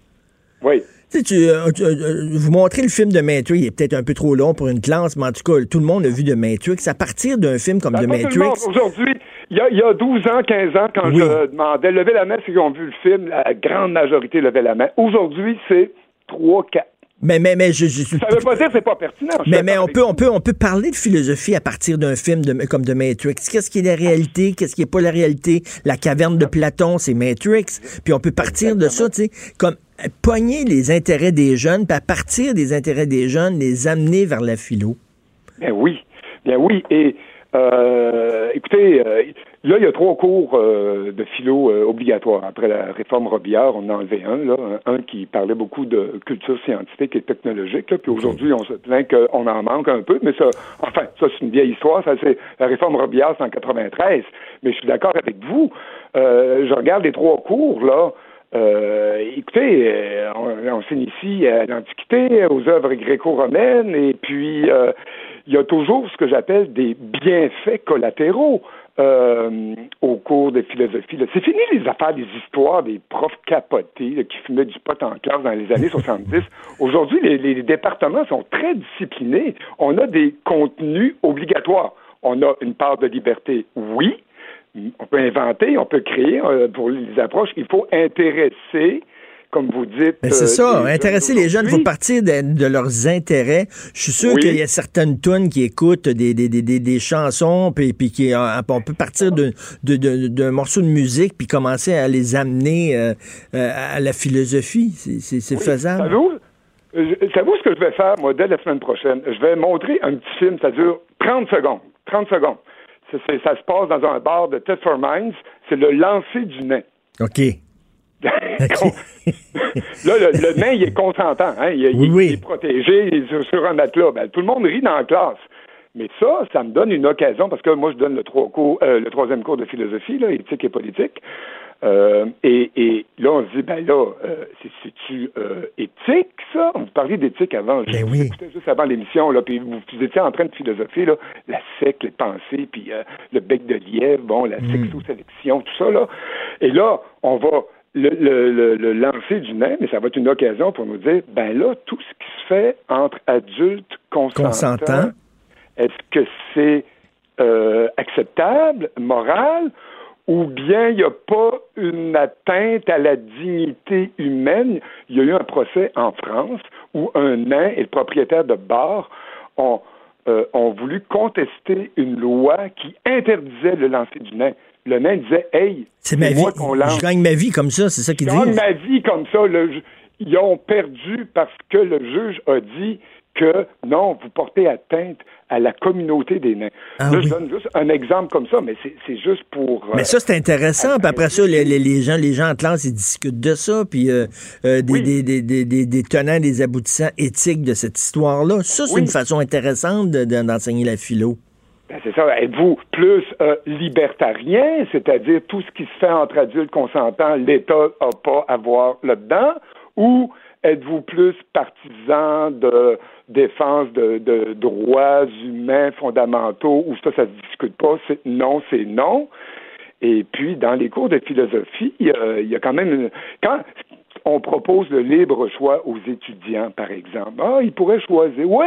Oui. Tu, sais, euh, euh, vous montrez le film de Matrix, il est peut-être un peu trop long pour une classe, mais en tout cas, tout le monde a vu The Matrix. À partir d'un film comme The Matrix. Aujourd'hui, il y, a, il y, a 12 ans, 15 ans, quand je demandais lever la main, ceux qui ont vu le film, la grande majorité levait la main. Aujourd'hui, c'est 3, 4, mais, mais, mais je, je, Ça veut pas dire que c'est pas pertinent. Mais, mais on, peut, on, peut, on peut parler de philosophie à partir d'un film de, comme de Matrix. Qu'est-ce qui est la réalité? Qu'est-ce qui n'est pas la réalité? La caverne de Platon, c'est Matrix. Puis on peut partir de ça, tu sais, comme pogner les intérêts des jeunes, puis à partir des intérêts des jeunes, les amener vers la philo. Bien oui. Bien oui. Et euh, écoutez, euh, Là, il y a trois cours euh, de philo euh, obligatoires. Après la réforme Robillard, on en a enlevé un, là, un, qui parlait beaucoup de culture scientifique et technologique. Puis aujourd'hui, on se plaint qu'on en manque un peu, mais ça, enfin, ça c'est une vieille histoire. Ça, c'est la réforme Robillard, c'est en 93. Mais je suis d'accord avec vous. Euh, je regarde les trois cours là. écoutez, on, on s'initie à l'Antiquité, aux œuvres gréco-romaines, et puis il y a toujours ce que j'appelle des bienfaits collatéraux. Euh, au cours de philosophie. C'est fini les affaires, les histoires des profs capotés qui fumaient du pot en classe dans les années [laughs] 70. Aujourd'hui, les, départements sont très disciplinés. On a des contenus obligatoires. On a une part de liberté, oui. On peut inventer, on peut créer euh, pour les approches. Il faut intéresser comme vous dites. c'est euh, ça, intéresser les jeunes, il faut partir de, leurs intérêts. Je suis sûr qu'il y a certaines tunes qui écoutent des, des, des, des chansons, puis, puis qui, euh, on peut partir d'un de, de, morceau de musique, puis commencer à les amener euh, à la philosophie. C'est faisable. Savez-vous savez ce que je vais faire, moi, dès la semaine prochaine? Je vais montrer un petit film, ça dure 30 secondes. 30 secondes. Ça, ça se passe dans un bar de Ted for Minds. C'est le lancer du nain. OK. [laughs] [laughs] là, le, nain, il est consentant. Hein? Il, est protégé il est sur, un matelas. Ben, tout le monde rit dans la classe. Mais ça, ça me donne une occasion, parce que moi, je donne le, cours, euh, le troisième cours de philosophie, là, éthique et politique. Euh, et, et, là, on se dit, ben là, euh, c'est-tu éthique, ça? On parlait d'éthique avant. Ben je oui. juste avant l'émission, là, puis vous, étiez en train de philosopher, là, la sec, les pensées, puis le bec de lièvre, bon, la mm. sexo-sélection, tout ça, là. Et là, on va le, le, lancer du nain, mais ça va être une occasion pour nous dire, ben là, tout ce qui se fait entre adultes consentants, est-ce que c'est euh, acceptable, moral, ou bien il n'y a pas une atteinte à la dignité humaine? Il y a eu un procès en France où un nain et le propriétaire de bar. Ont, euh, ont voulu contester une loi qui interdisait le lancer du nain le nain disait Hey, c'est ma vie. Je gagne ma vie comme ça, c'est ça qu'il dit. Je gagne ma vie comme ça. ils ont perdu parce que le juge a dit que non, vous portez atteinte à la communauté des nains. Ah Là, oui. je donne juste un exemple comme ça, mais c'est juste pour... Mais euh, ça, c'est intéressant. Puis après ça, les, gens, les gens en classe, ils discutent de ça. Puis euh, euh, des, des, des, des, des- des tenants, des aboutissants éthiques de cette histoire-là. Ça, c'est Oui. une façon intéressante de- de- d'enseigner la philo. Ben, c'est ça. Êtes-vous plus euh, libertarien, c'est-à-dire tout ce qui se fait entre adultes consentants, l'État n'a pas à voir là-dedans, ou êtes-vous plus partisan de défense de, droits humains fondamentaux, où ça, ça se discute pas, non, c'est non? Et puis, dans les cours de philosophie, il y a, il y a quand même une... Quand on propose le libre choix aux étudiants, par exemple, ah, ils pourraient choisir. Oui,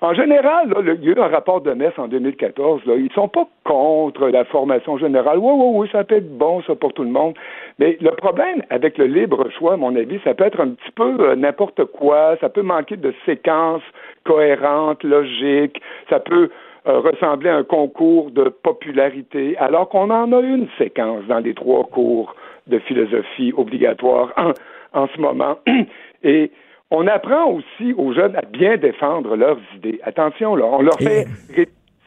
en, général, là, il y a eu un rapport de Metz en 2014, là, ils sont pas contre la formation générale. Oui, oui, oui, ça peut être bon, ça, pour tout le monde. Mais le problème avec le libre choix, à mon avis, ça peut être un petit peu euh, n'importe quoi, ça peut manquer de séquences cohérentes, logiques, ça peut euh, ressembler à un concours de popularité, alors qu'on en a une séquence dans les trois cours de philosophie obligatoires en, en ce moment. [clears throat] Et on apprend aussi aux jeunes à bien défendre leurs idées. Attention, là, on leur fait,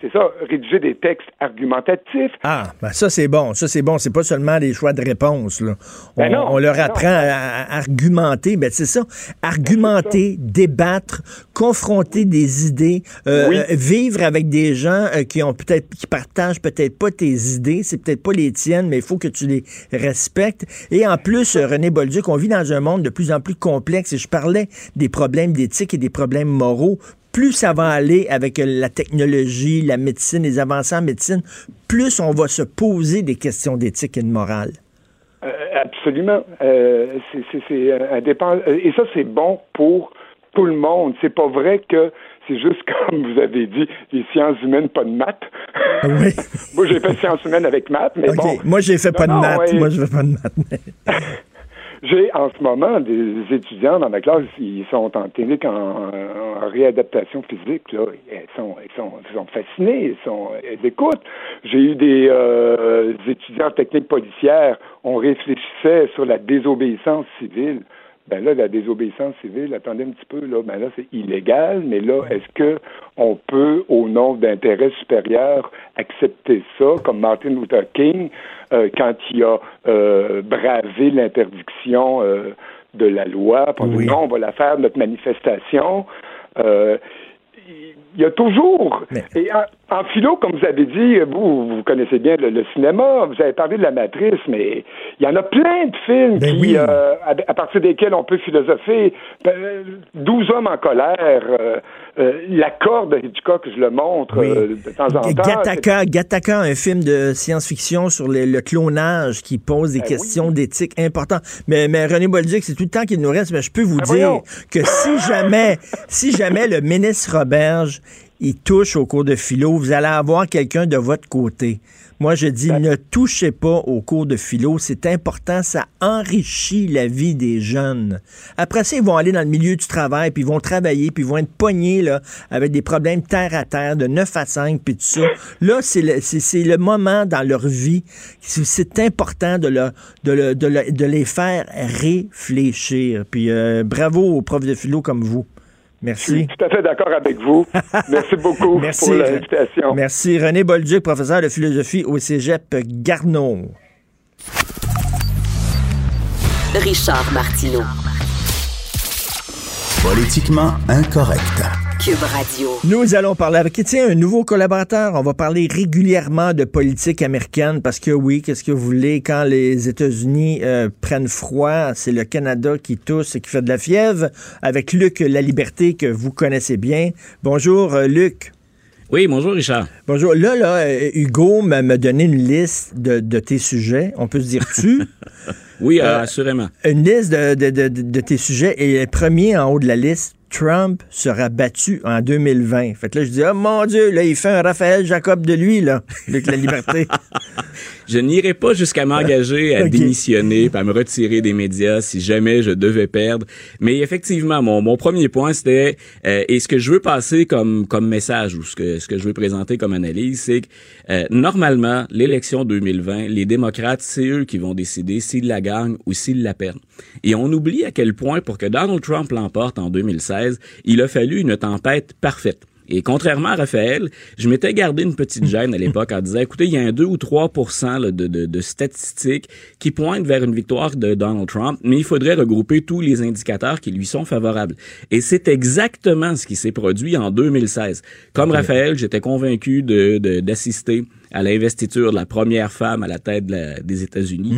c'est ça, rédiger des textes argumentatifs. Ah, ben ça, c'est bon. Ça, c'est bon. C'est pas seulement des choix de réponse. Là. On, Ben non, on leur ben apprend à, à argumenter. Ben, c'est ça. Argumenter, débattre, confronter des idées, euh, Oui. euh, vivre avec des gens euh, qui ont peut-être, qui partagent peut-être pas tes idées. C'est peut-être pas les tiennes, mais il faut que tu les respectes. Et en plus, euh, René Bolduc, on vit dans un monde de plus en plus complexe. Et je parlais des problèmes d'éthique et des problèmes moraux plus ça va aller avec euh, la technologie, la médecine, les avancées en médecine, plus on va se poser des questions d'éthique et de morale. Euh, absolument. Euh, c'est-. Et ça, c'est bon pour tout le monde. C'est pas vrai que c'est juste [laughs] comme vous avez dit, les sciences humaines, pas de maths. Oui. [laughs] Moi, j'ai fait sciences humaines avec maths, mais bon. Moi, j'ai fait pas de maths. Moi, je fais pas de maths. [laughs] J'ai en ce moment des étudiants dans ma classe, ils sont en technique en, en réadaptation physique. Là. Ils, sont, ils, sont, ils sont fascinés, ils, sont, ils écoutent. J'ai eu des euh, étudiants en technique policière, on réfléchissait sur la désobéissance civile. Ben là, la désobéissance civile, attendez un petit peu, là, ben là, c'est illégal, mais là, est-ce que on peut, au nom d'intérêts supérieurs, accepter ça, comme Martin Luther King, euh, quand il a euh, bravé l'interdiction euh, de la loi, on dit non, on va la faire, notre manifestation. Euh, il y a toujours, et en, en philo, comme vous avez dit, vous, vous connaissez bien le, le cinéma, vous avez parlé de la matrice, mais il y en a plein de films qui, euh, à, à partir desquels on peut philosopher. Ben, 12 hommes en colère, euh, euh, la corde de Hitchcock, je le montre euh, de temps en temps. Gattaca, Gattaca, un film de science-fiction sur le, le clonage qui pose des Ben questions d'éthique importantes. Mais, mais René Bolduc, c'est tout le temps qu'il nous reste, mais je peux vous Ben dire voyons. que si jamais, si jamais le ministre Roberge, il touche au cours de philo, vous allez avoir quelqu'un de votre côté. Moi, je dis, Ben ne touchez pas au cours de philo. C'est important. Ça enrichit la vie des jeunes. Après ça, ils vont aller dans le milieu du travail, puis ils vont travailler, puis ils vont être pognés là, avec des problèmes terre à terre, de 9 à 5, puis tout ça. Là, c'est le, c'est, c'est le moment dans leur vie. C'est, c'est important de, leur, de, le- de, le- de les faire réfléchir. Puis euh, bravo aux profs de philo comme vous. Je suis Merci. tout à fait d'accord avec vous. [laughs] Merci beaucoup Merci. pour l'invitation. Merci. René Bolduc, professeur de philosophie au cégep Garneau. Richard Martineau. Politiquement incorrect. Cube Radio. Nous allons parler avec tiens, un nouveau collaborateur. On va parler régulièrement de politique américaine parce que oui, qu'est-ce que vous voulez, quand les États-Unis euh, prennent froid, c'est le Canada qui tousse et qui fait de la fièvre. Avec Luc La Liberté que vous connaissez bien. Bonjour euh, Luc. Oui, bonjour Richard. Bonjour. Là, là, euh, Hugo m'a donné une liste de, de tes sujets. On peut se dire tu? [laughs] Oui, Euh, assurément. Une liste de, de- de- de- de tes sujets et le premier en haut de la liste, Trump sera battu en 2020. Fait que là, je dis, oh mon Dieu, là, il fait un Raphaël Jacob de lui, là, avec la liberté. [laughs] je n'irai pas jusqu'à m'engager à [laughs] démissionner, puis à me retirer des médias si jamais je devais perdre. Mais effectivement, mon, mon premier point, c'était euh, et ce que je veux passer comme comme message ou ce que ce que je veux présenter comme analyse, c'est que euh, normalement, l'élection 2020, les démocrates, c'est eux qui vont décider s'ils la gagnent ou s'ils la perdent. Et on oublie à quel point pour que Donald Trump l'emporte en 2016, il a fallu une tempête parfaite. Et contrairement à Raphaël, je m'étais gardé une petite gêne à l'époque en disant, écoutez, il y a un 2 ou 3 là, de, de, de statistiques qui pointent vers une victoire de Donald Trump, mais il faudrait regrouper tous les indicateurs qui lui sont favorables. Et c'est exactement ce qui s'est produit en 2016. Comme Raphaël, j'étais convaincu de- d'assister à l'investiture de la première femme à la tête la- des États-Unis.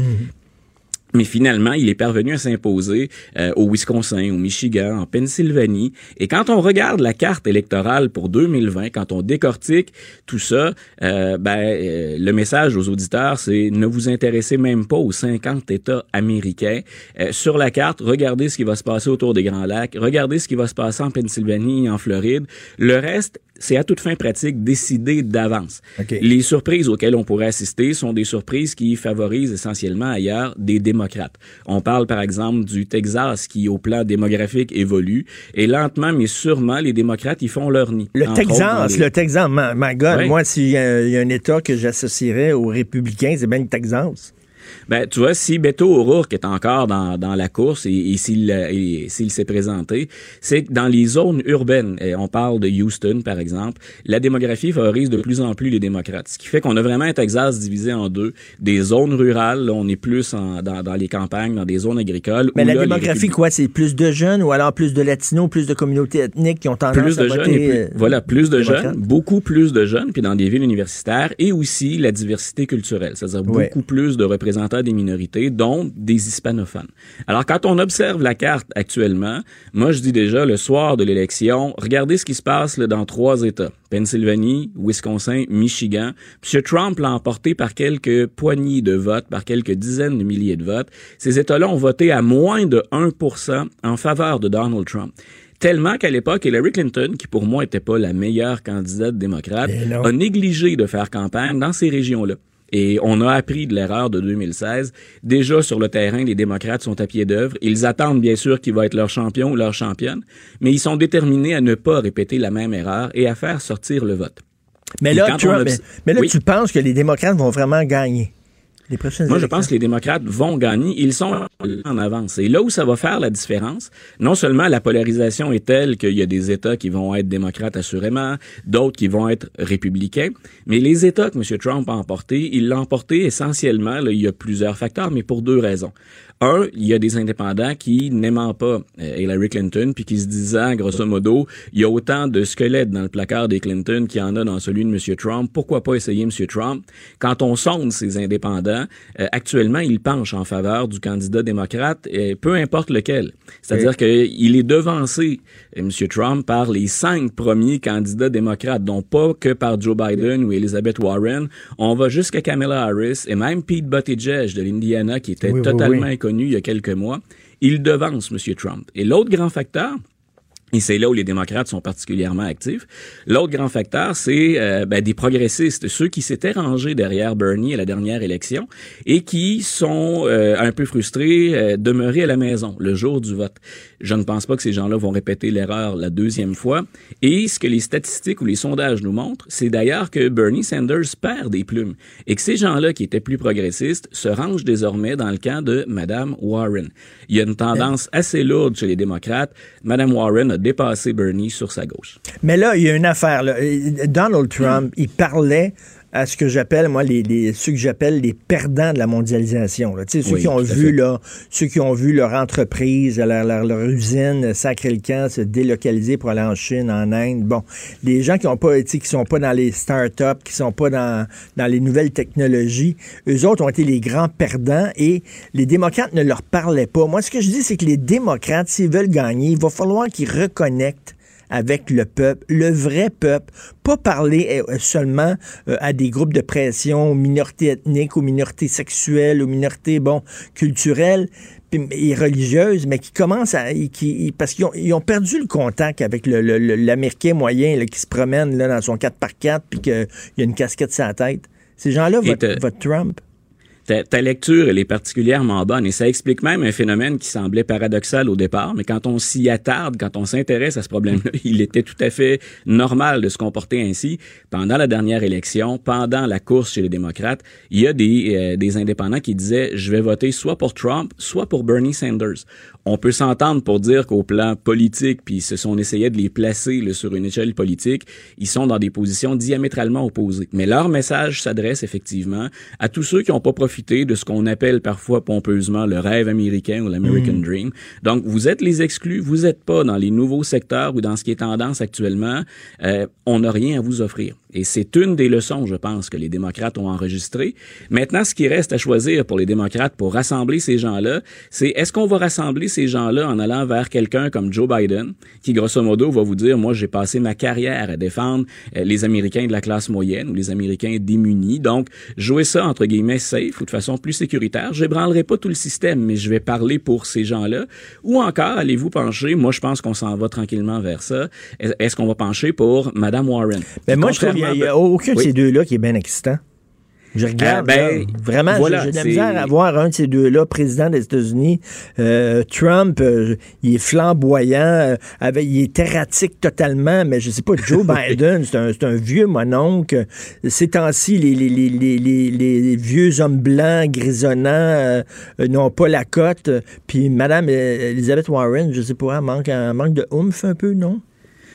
Mais finalement, il est parvenu à s'imposer euh, au Wisconsin, au Michigan, en Pennsylvanie. Et quand on regarde la carte électorale pour 2020, quand on décortique tout ça, euh, ben, euh, le message aux auditeurs, c'est ne vous intéressez même pas aux 50 États américains. Euh, sur la carte, regardez ce qui va se passer autour des Grands Lacs, regardez ce qui va se passer en Pennsylvanie, en Floride. Le reste, c'est à toute fin pratique décidé d'avance. Les surprises auxquelles on pourrait assister sont des surprises qui favorisent essentiellement ailleurs des démocrates. On parle par exemple du Texas qui au plan démographique évolue et lentement mais sûrement les démocrates y font leur nid. Le Texas, les- le Texas, my, my God, Oui. moi, s'il y a un État que j'associerais aux républicains, c'est bien le Texas. Ben, tu vois, si Beto O'Rourke est encore dans, dans la course et, et s'il s'est présenté, c'est que dans les zones urbaines, et on parle de Houston par exemple, la démographie favorise de plus en plus les démocrates. Ce qui fait qu'on a vraiment un Texas divisé en deux. Des zones rurales, là, on est plus en- dans, dans les campagnes, dans des zones agricoles. Mais où la là, démographie, quoi, c'est plus de jeunes ou alors plus de latinos, plus de communautés ethniques qui ont tendance plus à de jeunes voter, et plus, euh, voilà plus de démocrate? jeunes beaucoup plus de jeunes puis dans des villes universitaires et aussi la diversité culturelle c'est-à-dire Ouais. beaucoup plus de représentants des minorités dont des hispanophones. Alors quand on observe la carte actuellement moi je dis déjà le soir de l'élection regardez ce qui se passe là, dans trois États. Pennsylvanie Wisconsin Michigan. M. Trump l'a emporté par quelques poignées de votes par quelques dizaines de milliers de votes. Ces États-là ont voté à moins de 1% en faveur de Donald Trump. Tellement qu'à l'époque, Hillary Clinton, qui pour moi était pas la meilleure candidate démocrate, a négligé de faire campagne dans ces régions-là. Et on a appris de l'erreur de 2016. Déjà sur le terrain, les démocrates sont à pied d'œuvre. Ils attendent bien sûr qui va être leur champion ou leur championne, mais ils sont déterminés à ne pas répéter la même erreur et à faire sortir le vote. Mais là, mais, mais Oui? tu penses que les démocrates vont vraiment gagner les prochaines Moi, je pense que les démocrates vont gagner. Ils sont en avance. Et là où ça va faire la différence, non seulement la polarisation est telle qu'il y a des États qui vont être démocrates assurément, d'autres qui vont être républicains, mais les États que M. Trump a emportés, il l'a emporté essentiellement, là, il y a plusieurs facteurs, mais pour deux raisons. Un, il y a des indépendants qui n'aimant pas euh, Hillary Clinton, puis qui se disant, grosso modo, il y a autant de squelettes dans le placard des Clinton qu'il y en a dans celui de M. Trump. Pourquoi pas essayer M. Trump? Quand on sonde ces indépendants, euh, actuellement, ils penchent en faveur du candidat démocrate, euh, peu importe lequel. C'est-à-dire qu'il est devancé, M. Trump, par les cinq premiers candidats démocrates, dont pas que par Joe Biden ou Elizabeth Warren. On va jusqu'à Kamala Harris et même Pete Buttigieg de l'Indiana, qui était oui, totalement oui. inconnu il y a quelques mois. Il devance M. Trump. Et l'autre grand facteur, et c'est là où les démocrates sont particulièrement actifs. L'autre grand facteur, c'est euh, ben, des progressistes, ceux qui s'étaient rangés derrière Bernie à la dernière élection et qui sont euh, un peu frustrés, euh, demeurés à la maison le jour du vote. Je ne pense pas que ces gens-là vont répéter l'erreur la deuxième fois. Et ce que les statistiques ou les sondages nous montrent, c'est d'ailleurs que Bernie Sanders perd des plumes et que ces gens-là qui étaient plus progressistes se rangent désormais dans le camp de Madame Warren. Il y a une tendance assez lourde chez les démocrates. Madame Warren a dépassé Bernie sur sa gauche. Mais là, il y a une affaire. là. Donald Trump, il parlait à ce que j'appelle, moi, les, les- ceux que j'appelle les perdants de la mondialisation. là. Tu sais, ceux Oui, qui ont vu là, ceux qui ont vu leur entreprise, leur, leur- leur usine sacrer le camp, se délocaliser pour aller en Chine, en Inde. Bon, les gens qui ont pas, qui sont pas dans les startups, qui sont pas dans, dans les nouvelles technologies, eux autres ont été les grands perdants et les démocrates ne leur parlaient pas. Moi, ce que je dis, c'est que les démocrates, s'ils veulent gagner, il va falloir qu'ils reconnectent avec le peuple, le vrai peuple, pas parler euh, seulement euh, à des groupes de pression, aux minorités ethniques, aux minorités sexuelles, aux minorités bon culturelles et religieuses, mais qui commencent à qui parce qu'ils ont, ils ont perdu le contact avec le- l'américain moyen là, qui se promène là, dans son 4x4 puis qu'il y a une casquette sur la tête. Ces gens-là votent, votent Trump. Ta, lecture, elle est particulièrement bonne et ça explique même un phénomène qui semblait paradoxal au départ, mais quand on s'y attarde, quand on s'intéresse à ce problème-là, [laughs] il était tout à fait normal de se comporter ainsi. Pendant la dernière élection, pendant la course chez les démocrates, il y a des, euh, des indépendants qui disaient, je vais voter soit pour Trump, soit pour Bernie Sanders. On peut s'entendre pour dire qu'au plan politique, puis ce sont on essayait de les placer là, sur une échelle politique, ils sont dans des positions diamétralement opposées. Mais leur message s'adresse effectivement à tous ceux qui n'ont pas profité de ce qu'on appelle parfois pompeusement le rêve américain ou l'American Mm. Dream. Donc, vous êtes les exclus, vous n'êtes pas dans les nouveaux secteurs ou dans ce qui est tendance actuellement. Euh, on n'a rien à vous offrir. Et c'est une des leçons, je pense, que les démocrates ont enregistrées. Maintenant, ce qui reste à choisir pour les démocrates pour rassembler ces gens-là, c'est est-ce qu'on va rassembler ces gens-là en allant vers quelqu'un comme Joe Biden, qui grosso modo va vous dire, moi, j'ai passé ma carrière à défendre euh, les Américains de la classe moyenne ou les Américains démunis. Donc, jouer ça, entre guillemets, safe ou de façon plus sécuritaire. Je branlerai pas tout le système, mais je vais parler pour ces gens-là. Ou encore, allez-vous pencher, moi, je pense qu'on s'en va tranquillement vers ça. Est- Est-ce qu'on va pencher pour Madame Warren? Mais Qui, moi, je trouve qu'il n'y a, a aucun de ces deux-là qui est bien excitant. Je regarde, Ah, ben, là, vraiment, j'ai- voilà, j'ai de la misère à voir un de ces deux-là, président des États-Unis. Euh, Trump, euh, il est flamboyant, euh, avec, il est erratique totalement, mais je sais pas, Joe [laughs] Biden, c'est un, un vieux mononcle. Ces temps-ci, les, les, les, les, les, les vieux hommes blancs, grisonnants, euh, euh, n'ont pas la cote. Puis Madame euh, Elizabeth Warren, je sais pas, elle manque, elle manque de oomph un peu, non?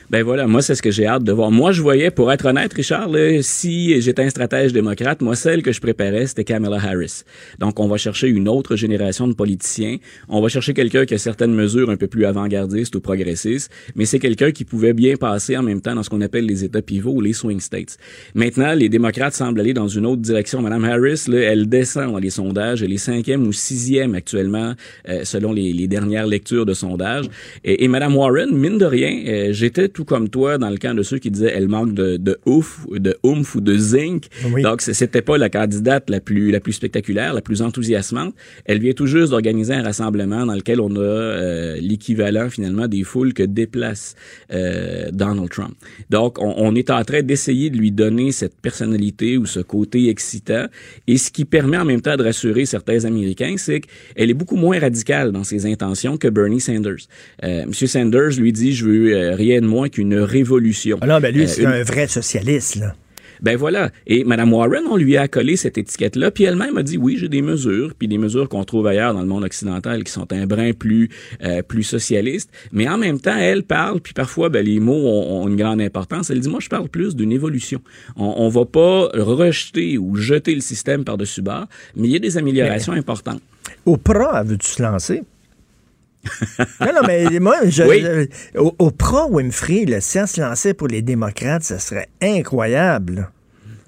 Ben voilà, moi c'est ce que j'ai hâte de voir. Moi je voyais, pour être honnête, Richard, là, si j'étais un stratège démocrate, moi celle que je préparais c'était Kamala Harris. Donc on va chercher une autre génération de politiciens. On va chercher quelqu'un qui a certaines mesures un peu plus avant-gardistes ou progressistes, mais c'est quelqu'un qui pouvait bien passer en même temps dans ce qu'on appelle les États pivots ou les swing states. Maintenant, les démocrates semblent aller dans une autre direction. Madame Harris, là, elle descend dans les sondages, elle est cinquième ou sixième actuellement euh, selon les, dernières lectures de sondages. Et, et Madame Warren, mine de rien, euh, j'étais tout comme toi dans le camp de ceux qui disaient elle manque de, de ouf, de oomph ou de zinc. Donc c- c'était pas la candidate la plus la plus spectaculaire, la plus enthousiasmante. Elle vient tout juste d'organiser un rassemblement dans lequel on a euh, l'équivalent finalement des foules que déplace euh, Donald Trump. Donc on, on est en train d'essayer de lui donner cette personnalité ou ce côté excitant. Et ce qui permet en même temps de rassurer certains Américains, c'est qu'elle est beaucoup moins radicale dans ses intentions que Bernie Sanders. Euh, Monsieur Sanders lui dit je veux euh, rien de moins qu'une révolution. Ah non, ben lui, Euh, c'est une- un vrai socialiste, là. ben voilà. Et Mme Warren, on lui a collé cette étiquette-là, puis elle-même a dit oui, j'ai des mesures, puis des mesures qu'on trouve ailleurs dans le monde occidental qui sont un brin plus euh, plus socialiste. Mais en même temps, elle parle, puis parfois, ben, les mots ont, ont une grande importance. Elle dit moi, je parle plus d'une évolution. On, on va pas rejeter ou jeter le système par-dessus bord, mais il y a des améliorations importantes. Oprah, veux-tu se lancer? [laughs] non, non, mais moi, je, Oui. je- O- Oprah Winfrey, le si elle se lançait pour les démocrates, ça serait incroyable.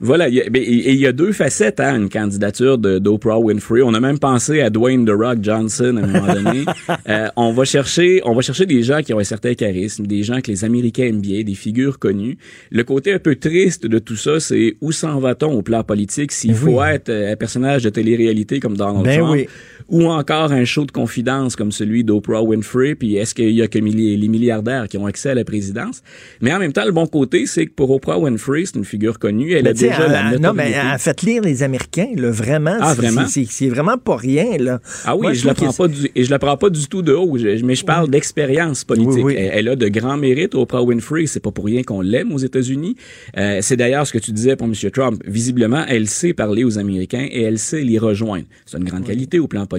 Voilà, il y a- ben, y deux facettes à une candidature de d'Oprah Winfrey. On a même pensé à Dwayne The Rock Johnson à un moment donné. [laughs] Euh, on va chercher, on va chercher des gens qui ont un certain charisme, des gens que les Américains aiment bien, des figures connues. Le côté un peu triste de tout ça, c'est où s'en va-t-on au plan politique s'il faut être euh, un personnage de télé-réalité comme Donald Ben Trump, oui. Ou encore un show de confidence comme celui d'Oprah Winfrey. Puis est-ce qu'il y a que les milliardaires qui ont accès à la présidence? Mais en même temps, le bon côté, c'est que pour Oprah Winfrey, c'est une figure connue. Elle Mais a déjà elle- la non, mais elle a fait lire les Américains, là, vraiment. Ah, c'est- vraiment? c'est- vraiment pas rien, là. Ah oui, Moi, je, la prends pas du, et je la prends pas du tout de haut, je- mais je parle d'expérience politique. Oui, oui. Elle, elle a de grands mérites, Oprah Winfrey, c'est pas pour rien qu'on l'aime aux États-Unis. Euh, c'est d'ailleurs ce que tu disais pour M. Trump. Visiblement, elle sait parler aux Américains et elle sait les rejoindre. C'est une grande qualité au plan politique.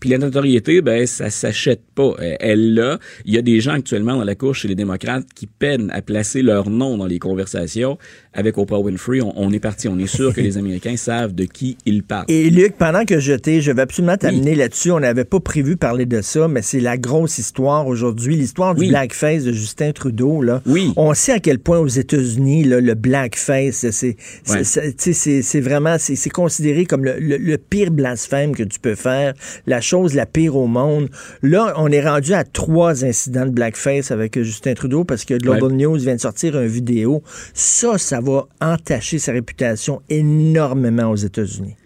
Puis la notoriété, ben ça s'achète pas. Euh, Elle l'a. Il y a des gens actuellement dans la cour chez les démocrates qui peinent à placer leur nom dans les conversations. Avec Oprah Winfrey, on, on est parti. On est sûr que les Américains [laughs] savent de qui ils parlent. Et Luc, pendant que je t'ai, je vais absolument t'amener là-dessus. On n'avait pas prévu parler de ça, mais c'est la grosse histoire aujourd'hui, l'histoire du Oui. blackface de Justin Trudeau. Là. Oui. On sait à quel point aux États-Unis, le blackface, c'est, Ouais. vraiment, c'est, c'est considéré comme le, le- le pire blasphème que tu peux faire, la chose la pire au monde. Là, on est rendu à trois incidents de blackface avec Justin Trudeau parce que Global Ouais. News vient de sortir une vidéo. Ça, ça va entacher sa réputation énormément aux États-Unis.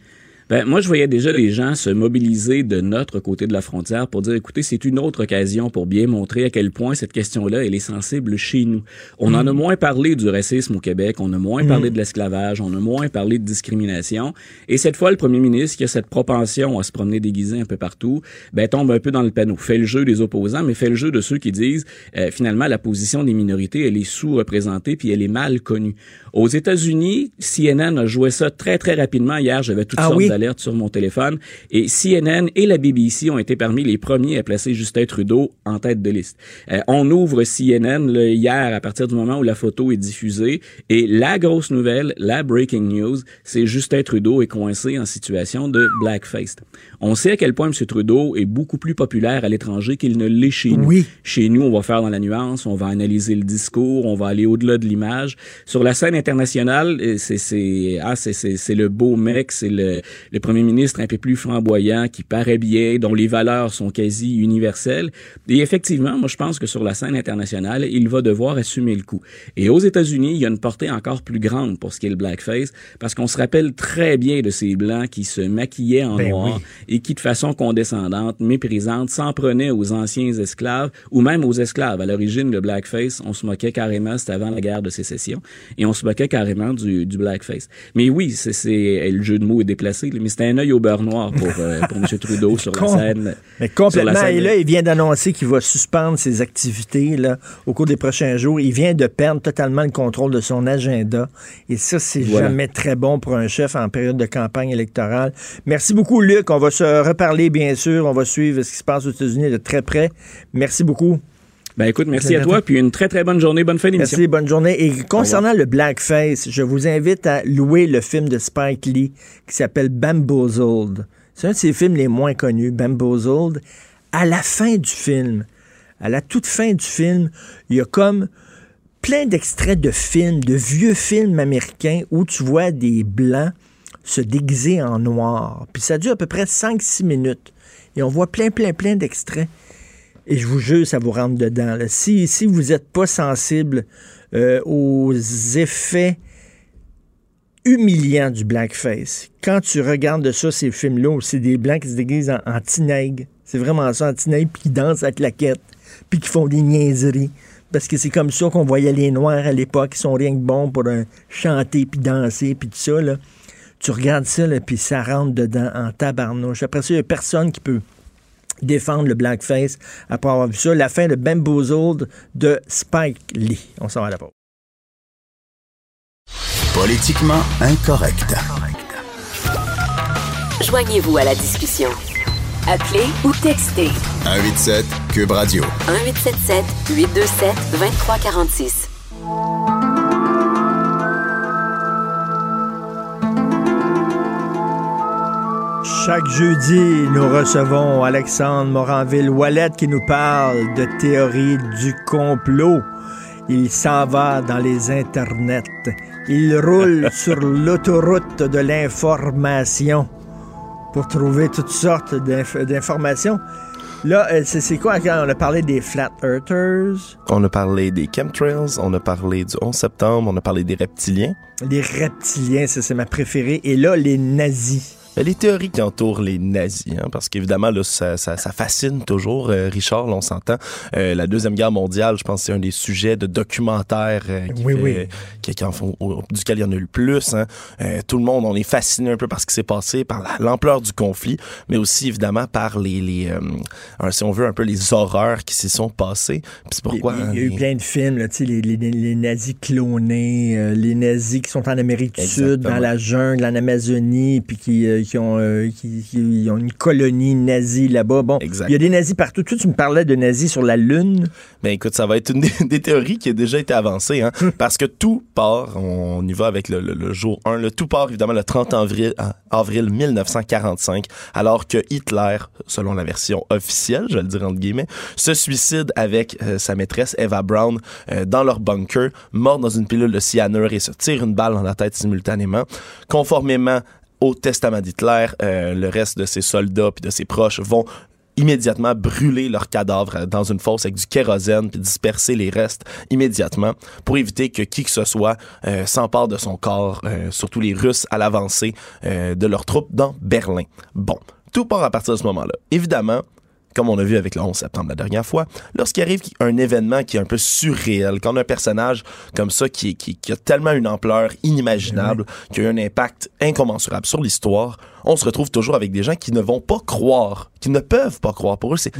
Ben, moi, je voyais déjà les gens se mobiliser de notre côté de la frontière pour dire, écoutez, c'est une autre occasion pour bien montrer à quel point cette question-là, elle est sensible chez nous. On en a moins parlé du racisme au Québec, on a moins Mm. parlé de l'esclavage, on a moins parlé de discrimination. Et cette fois, le premier ministre, qui a cette propension à se promener déguisé un peu partout, ben, tombe un peu dans le panneau. Fait le jeu des opposants, mais fait le jeu de ceux qui disent, euh, finalement, la position des minorités, elle est sous-représentée puis elle est mal connue. Aux États-Unis, CNN a joué ça très, très rapidement. Hier, j'avais toutes Ah sortes oui? Sur mon téléphone. Et CNN et la BBC ont été parmi les premiers à placer Justin Trudeau en tête de liste. Euh, on ouvre CNN là, hier à partir du moment où la photo est diffusée. Et la grosse nouvelle, la breaking news, c'est Justin Trudeau est coincé en situation de blackface. On sait à quel point M. Trudeau est beaucoup plus populaire à l'étranger qu'il ne l'est chez nous. Oui. Chez nous, on va faire dans la nuance, on va analyser le discours, on va aller au-delà de l'image. Sur la scène internationale, euh, c'est c'est ah c'est c'est le beau mec, c'est le le premier ministre un peu plus flamboyant qui paraît bien, dont les valeurs sont quasi universelles. Et effectivement, moi je pense que sur la scène internationale, il va devoir assumer le coup. Et aux États-Unis, il y a une portée encore plus grande pour ce qui est le blackface parce qu'on se rappelle très bien de ces blancs qui se maquillaient en Ben noir oui. et qui, de façon condescendante, méprisante, s'en prenaient aux anciens esclaves ou même aux esclaves. À l'origine, le blackface, on se moquait carrément, c'était avant la guerre de sécession, et on se moquait carrément du, du blackface. Mais oui, c'est, c'est le jeu de mots est déplacé, mais c'était un œil au beurre noir pour, euh, pour M. [laughs] Trudeau sur la scène. Mais complètement. scène- Et là, il vient d'annoncer qu'il va suspendre ses activités là, au cours des prochains jours. Il vient de perdre totalement le contrôle de son agenda. Et ça, c'est Voilà. jamais très bon pour un chef en période de campagne électorale. Merci beaucoup, Luc. On va se reparler, bien sûr. On va suivre ce qui se passe aux États-Unis de très près. Merci beaucoup. Ben écoute, merci à toi, puis une très très bonne journée, bonne fin d'émission. Merci, bonne journée. Et concernant le blackface, je vous invite à louer le film de Spike Lee qui s'appelle Bamboozled. C'est un de ses films les moins connus, Bamboozled. À la fin du film, à la toute fin du film, il y a comme plein d'extraits de films, de vieux films américains où tu vois des blancs se déguiser en noir. Puis ça dure à peu près 5-6 minutes. Et on voit plein, plein, plein d'extraits. Et je vous jure, ça vous rentre dedans. Si, si vous n'êtes pas sensible euh, aux effets humiliants du blackface, quand tu regardes de ça, ces films-là, c'est des blancs qui se déguisent en, en c'est vraiment ça, en puis qui dansent à claquette, puis qui font des niaiseries. Parce que c'est comme ça qu'on voyait les Noirs à l'époque, qui sont rien que bons pour euh, chanter, puis danser, puis tout ça. Là. Tu regardes ça, puis ça rentre dedans en tabarnouche. Après ça, il n'y a personne qui peut défendre le blackface après avoir vu ça. La fin de Bamboozled de Spike Lee. On s'en va à la pause. Politiquement incorrect. Joignez-vous à la discussion. Appelez ou textez 187 Cube Radio. 1877 827 2346. Chaque jeudi, nous recevons Alexandre Moranville-Wallet qui nous parle de théorie du complot. Il s'en va dans les internets. Il roule [laughs] sur l'autoroute de l'information pour trouver toutes sortes d'inf- d'informations. Là, euh, c'est c'est quoi? Quand on a parlé des Flat Earthers, On a parlé des chemtrails, on a parlé du 11 septembre, on a parlé des reptiliens. les reptiliens, ça c'est ma préférée, et là, les nazis. Ben, Les théories qui entourent les nazis, hein, parce qu'évidemment, là, ça, ça, ça fascine toujours. euh, Richard, là, on s'entend. Euh, la Deuxième Guerre mondiale, je pense que c'est un des sujets de documentaires euh, qui Oui, fait- oui. qui, qui en font, au- duquel il y en a eu le plus. hein. Euh, tout le monde, on est fasciné un peu par ce qui s'est passé, par la- l'ampleur du conflit, mais aussi évidemment par les, les euh, si on veut, un peu les horreurs qui s'y sont passées. Puis c'est pourquoi... Il y a hein, eu les- plein de films, là, tu sais, les, les- les nazis clonés, euh, les nazis qui sont en Amérique du Sud, dans la jungle, en Amazonie, puis qui, euh, qui ont, euh, qui, qui ont une colonie nazie là-bas. Bon, il y a des nazis partout. Toi, tu me parlais de nazis sur la Lune. Ben écoute, ça va être une [laughs] des, des théories qui a déjà été avancée, hein, [laughs] parce que tout part, on y va avec le, le- le jour 1, le tout part évidemment le 30 avril, ah, avril 1945, alors que Hitler, selon la version officielle, je vais le dire entre guillemets, se suicide avec euh, sa maîtresse Eva Brown euh, dans leur bunker, mort dans une pilule de cyanure et se tire une balle dans la tête simultanément, conformément au testament d'Hitler, euh, le reste de ses soldats puis de ses proches vont immédiatement brûler leurs cadavres dans une fosse avec du kérosène puis disperser les restes immédiatement pour éviter que qui que ce soit euh, s'empare de son corps, euh, surtout les Russes à l'avancée euh, de leurs troupes dans Berlin. Bon, tout part à partir de ce moment-là. Évidemment, comme on a vu avec le 11 septembre la dernière fois, lorsqu'il arrive un événement qui est un peu surréel, quand on a un personnage comme ça qui, qui, qui a tellement une ampleur inimaginable, qui a eu un impact incommensurable sur l'histoire, on se retrouve toujours avec des gens qui ne vont pas croire, qui ne peuvent pas croire. Pour eux, c'est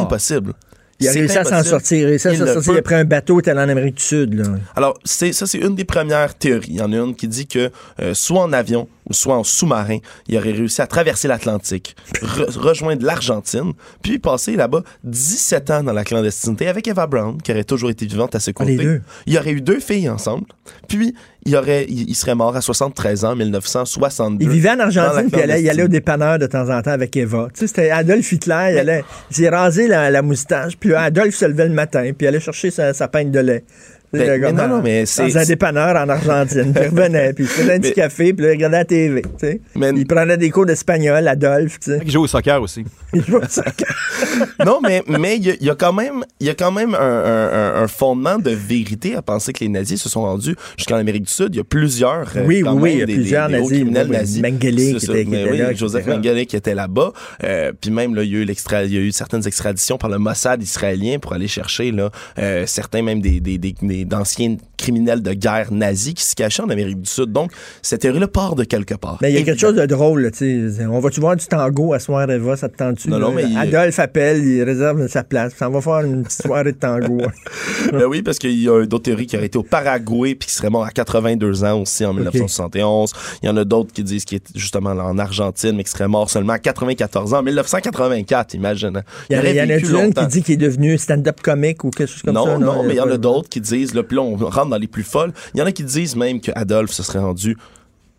impossible. Il a réussi à s'en sortir. Il a réussi à Il s'en sortir peut- après un bateau, tel en Amérique du Sud. Là. Alors, c'est ça, c'est une des premières théories. Il y en a une qui dit que euh, soit en avion ou soit en sous-marin, il aurait réussi à traverser l'Atlantique, re- rejoindre l'Argentine, puis passer là-bas 17 ans dans la clandestinité avec Eva Brown, qui aurait toujours été vivante à ses côtés. les deux. Il y aurait eu deux filles ensemble, puis il, aurait, il, serait mort à 73 ans, en 1962. Il vivait en Argentine, puis il allait, il allait au dépanneur de temps en temps avec Eva. Tu sais, c'était Adolf Hitler, il allait, il s'est rasé la, la moustache, puis Adolphe se levait le matin, puis il allait chercher sa, sa de lait. Ben, mais gars, non, dans- non, mais c'est- Dans un dépanneur en Argentine, puis il revenait, puis il faisait un petit Mais- café, puis là, il regardait la TV, tu sais. Il prenait des cours d'espagnol, Adolphe, tu sais. Il joue au soccer aussi. [laughs] Il jouait au soccer. [laughs] non, mais mais il y, a- il y a quand même il y a quand même un, un- un- un fondement de vérité à penser que les nazis se sont rendus jusqu'en Amérique du Sud. Il y a plusieurs euh, Oui, oui, même il y a des- plusieurs des- des hauts nazis. criminels Oui, oui. nazis. Mengele qui était- qui Mais était oui, là, Joseph. Mengele qui était là-bas. Euh, puis même là, il y a eu l'extra, il y a eu certaines extraditions par le Mossad israélien pour aller chercher là euh, certains même des des- des- d'anciens criminels de guerre nazis qui se cachaient en Amérique du Sud. Donc cette théorie-là part de quelque part. Mais il y a quelque chose de drôle, tu sais. On va-tu voir du tango à soir, Eva, ça te tente-tu? Non, non, il- Adolphe appelle, il réserve sa place, on va faire une petite soirée de tango. [laughs] Ben oui, parce qu'il y a d'autres théories qui auraient été au Paraguay puis qui serait mort à 82 ans aussi en 1971. Il y en a d'autres qui disent qu'il est justement là en Argentine, mais qui serait mort seulement à 94 ans en 1984, imagine. Il y en a, une qui dit qu'il est devenu stand-up comique ou quelque chose comme non, ça. non, mais il y en a d'autres qui disent, puis là, on rentre dans les plus folles. Il y en a qui disent même que Adolphe se serait rendu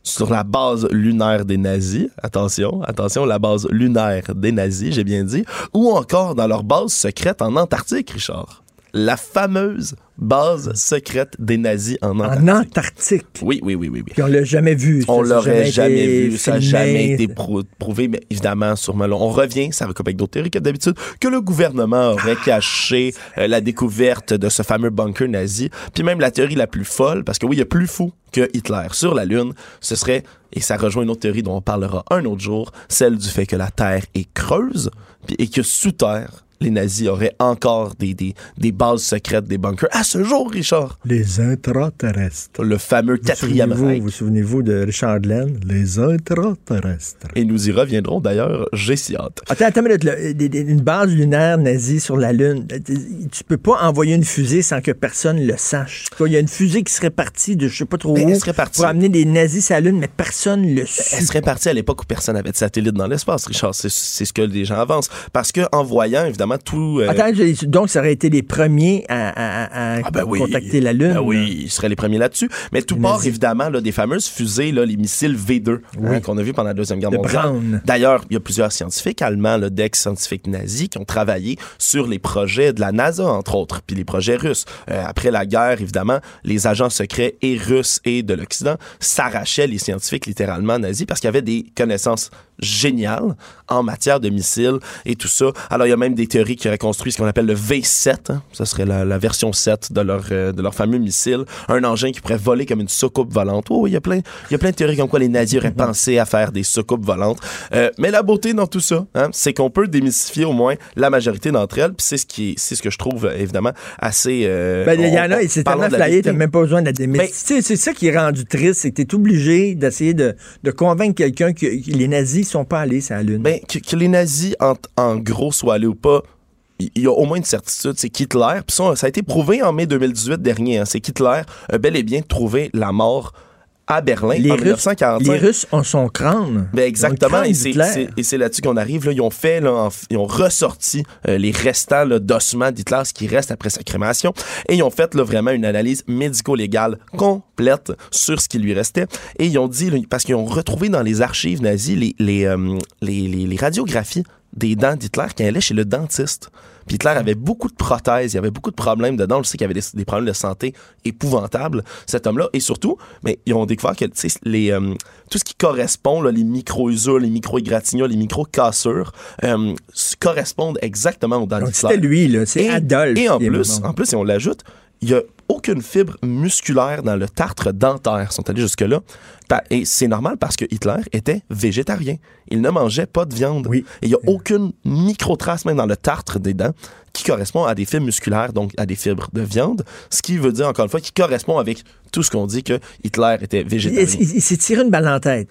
sur la base lunaire des nazis. Attention, attention, la base lunaire des nazis, j'ai bien dit. Ou encore dans leur base secrète en Antarctique, Richard. La fameuse base secrète des nazis en Antarctique. En Antarctique. Oui, oui, oui, oui. oui. Puis on l'a jamais vu. On l'aurait jamais été vu, ça n'a jamais été prou- prouvé, mais évidemment, sûrement, là, on revient, ça comme avec d'autres théories que d'habitude, que le gouvernement aurait caché euh, la découverte de ce fameux bunker nazi. Puis même la théorie la plus folle, parce que oui, il y a plus fou que Hitler sur la Lune, ce serait, et ça rejoint une autre théorie dont on parlera un autre jour, celle du fait que la Terre est creuse, et que sous Terre, les nazis auraient encore des, des, des bases secrètes, des bunkers. À ce jour, Richard! Les intraterrestres. Le fameux quatrième Reich. Vous souvenez-vous de Richard Glenn? Les intraterrestres. Et nous y reviendrons d'ailleurs, j'ai si hâte. Attends, attends une minute. là. Une base lunaire nazie sur la Lune. Tu peux pas envoyer une fusée sans que personne le sache. Il y a une fusée qui serait partie de je sais pas trop Ben, où elle serait partie. pour amener des nazis sur la Lune, mais personne le sait. Elle serait partie à l'époque où personne n'avait de satellite dans l'espace, Richard. C'est c'est ce que les gens avancent. Parce que en voyant, évidemment, tout... euh, Attends, donc ça aurait été les premiers à- à- Ah ben oui. contacter la Lune. Ben oui, ils seraient les premiers là-dessus. Mais tout part évidemment là, des fameuses fusées, là, les missiles V2 hein, qu'on a vu pendant la Deuxième Guerre De mondiale. D'ailleurs, il y a plusieurs scientifiques allemands, d'ex-scientifiques nazis, qui ont travaillé sur les projets de la NASA, entre autres, puis les projets russes. Euh, après la guerre, évidemment, les agents secrets et russes et de l'Occident s'arrachaient les scientifiques littéralement nazis parce qu'il y avait des connaissances géniales en matière de missiles et tout ça. Alors, il y a même des théories qui auraient construit ce qu'on appelle le V7. hein. Ça serait la, la version 7 de leur, euh, de leur fameux missile. Un engin qui pourrait voler comme une soucoupe volante. Oh, il y a plein, il y a plein de théories comme quoi les nazis auraient pensé à faire des soucoupes volantes. Euh, mais la beauté dans tout ça, hein, c'est qu'on peut démystifier au moins la majorité d'entre elles. Puis c'est ce qui, est- c'est ce que je trouve euh, évidemment assez. euh, Ben, il y en a, c'est tellement flyé, t'as même pas besoin de la démystifier. C'est ça qui est rendu triste, c'est que t'es obligé d'essayer de, de convaincre quelqu'un que, que les nazis sont pas allés sur la Lune. Ben, que, que les nazis, en, en gros, soient allés ou pas, il y a au moins une certitude, c'est qu'Hitler, puis ça, ça a été prouvé en mai 2018 dernier, hein, c'est qu'Hitler a bel et bien trouvé la mort à Berlin les, en Russes, 1945. les Russes ont son crâne. Ben exactement, et crâne c'est, et là-dessus qu'on arrive. Là. Ils ont fait, là, en- ils ont ressorti euh, les restants d'ossements d'Hitler, ce qui reste après sa crémation, et ils ont fait là, vraiment une analyse médico-légale complète sur ce qui lui restait. Et ils ont dit, là, parce qu'ils ont retrouvé dans les archives nazies les, les, euh, les, les- les radiographies des dents d'Hitler qui allaient chez le dentiste. Puis Hitler avait beaucoup de prothèses, il y avait beaucoup de problèmes dedans. Je sais qu'il y avait des, des problèmes de santé épouvantables, cet homme-là. Et surtout, mais ils ont découvert que les, euh, tout ce qui correspond, là, les micro-usures, les micro-égratignures, les micro-cassures, euh, correspondent exactement aux dents d'Hitler. c'était lui, là. C'est Et- Adolphe. Et en plus, en plus, si on l'ajoute, il y a aucune fibre musculaire dans le tartre dentaire. Ils sont allés jusque-là. Et c'est normal parce que Hitler était végétarien. Il ne mangeait pas de viande. Et il n'y a aucune micro-trace, même dans le tartre des dents, qui correspond à des fibres musculaires, donc à des fibres de viande. Ce qui veut dire, encore une fois, qui correspond avec tout ce qu'on dit que Hitler était Il, végétarien. il- il s'est tiré une balle en tête.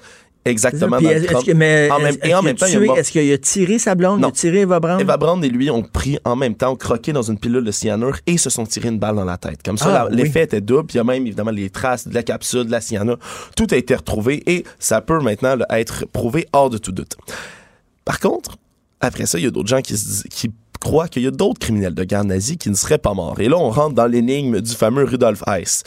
Exactement. Puis dans le est-ce trente- que- mais en même, est-ce et en même temps, Est-ce qu'il a tiré sa blonde? Il a tiré Eva Braun? Eva et lui ont pris en même temps, ont croqué dans une pilule de cyanure et se sont tirés une balle dans la tête. Comme ça, Ah, oui. l'effet était double. Puis il y a même évidemment les traces de la capsule, de la cyanure. Tout a été retrouvé et ça peut maintenant là, être prouvé hors de tout doute. Par contre, après ça, il y a d'autres gens qui, se disent- qui croient qu'il y a d'autres criminels de guerre nazis qui ne seraient pas morts. Et là, on rentre dans l'énigme du fameux Rudolf Hess.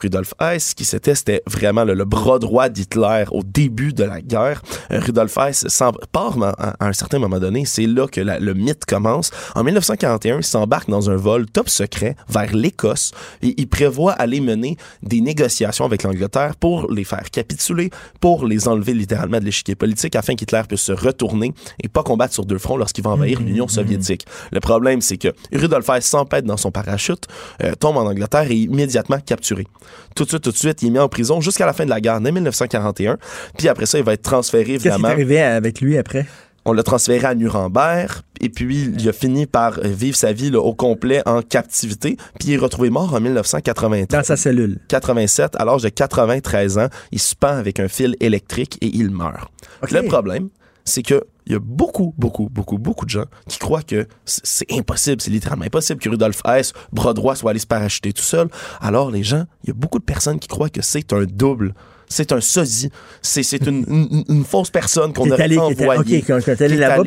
Rudolf Hess, qui c'était, c'était vraiment le, le bras droit d'Hitler au début de la guerre. Euh, Rudolf Hess s'en- part à, à un certain moment donné. C'est là que la- le mythe commence. En 1941, il s'embarque dans un vol top secret vers l'Écosse et il prévoit aller mener des négociations avec l'Angleterre pour les faire capituler, pour les enlever littéralement de l'échiquier politique afin qu'Hitler puisse se retourner et pas combattre sur deux fronts lorsqu'il va envahir l'Union soviétique. Le problème, c'est que Rudolf Hess s'empête dans son parachute, euh, tombe en Angleterre et est immédiatement capturé. Tout de suite, tout de suite, il est mis en prison jusqu'à la fin de la guerre, dès 1941. Puis après ça, il va être transféré, Qu'est-ce qui est évidemment. arrivé avec lui après? On l'a transféré à Nuremberg, et puis il a fini par euh, vivre sa vie là, au complet en captivité, puis il est retrouvé mort en 1983. Dans sa cellule. 87, à l'âge de 93 ans, il se pend avec un fil électrique et il meurt. Le problème, c'est que il y a beaucoup, beaucoup, beaucoup, beaucoup de gens qui croient que c'est impossible, c'est littéralement impossible que Rudolf Hess, bras droit, soit allé se parachuter tout seul. Alors, les gens, il y a beaucoup de personnes qui croient que c'est un double. C'est un sosie. C'est une, une- une fausse personne qu'on aurait allé- était- envoyée. Qui allé a- là-bas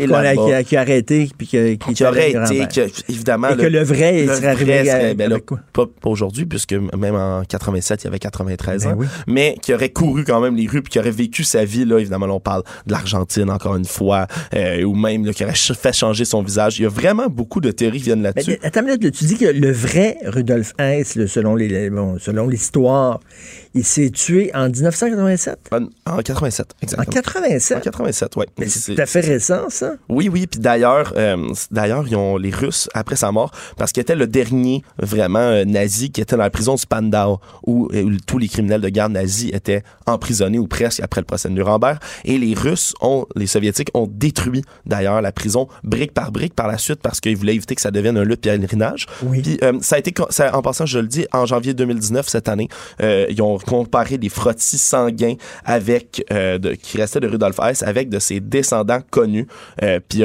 qui a- qui a arrêté, puis que- qui, aurait été, que, évidemment. Et que le vrai, il serait arrivé serait- à- ben là, quoi? pas, pas aujourd'hui, puisque même en 87, il y avait 93 Ben ans, oui. mais qui aurait couru quand même les rues, puis qui aurait vécu sa vie, là, évidemment, là, on parle de l'Argentine, encore une fois, euh, ou même là, qui aurait fait changer son visage. Il y a vraiment beaucoup de théories qui viennent là-dessus. attends une minute, là, tu dis que le vrai Rudolf Hess, là, selon les bon, selon l'histoire, il s'est tué en 1987? En, en 87, exactement. En 87? En 87, oui. Mais c'est tout à fait récent, ça. Oui, oui. Puis d'ailleurs, euh, d'ailleurs, ils ont les Russes après sa mort parce qu'il était le dernier vraiment euh, nazi qui était dans la prison de Spandau où, euh, où tous les criminels de guerre nazis étaient emprisonnés ou presque après le procès de Nuremberg. Et les Russes ont, les Soviétiques ont détruit d'ailleurs la prison brique par brique par la suite parce qu'ils voulaient éviter que ça devienne un lieu de pèlerinage. Oui. Puis euh, ça a été, ça, en passant, je le dis, en janvier 2019 cette année, ils ont comparé des frottis sanguins avec euh, de, qui restaient de Rudolf Hess avec de ses descendants connus. Euh, puis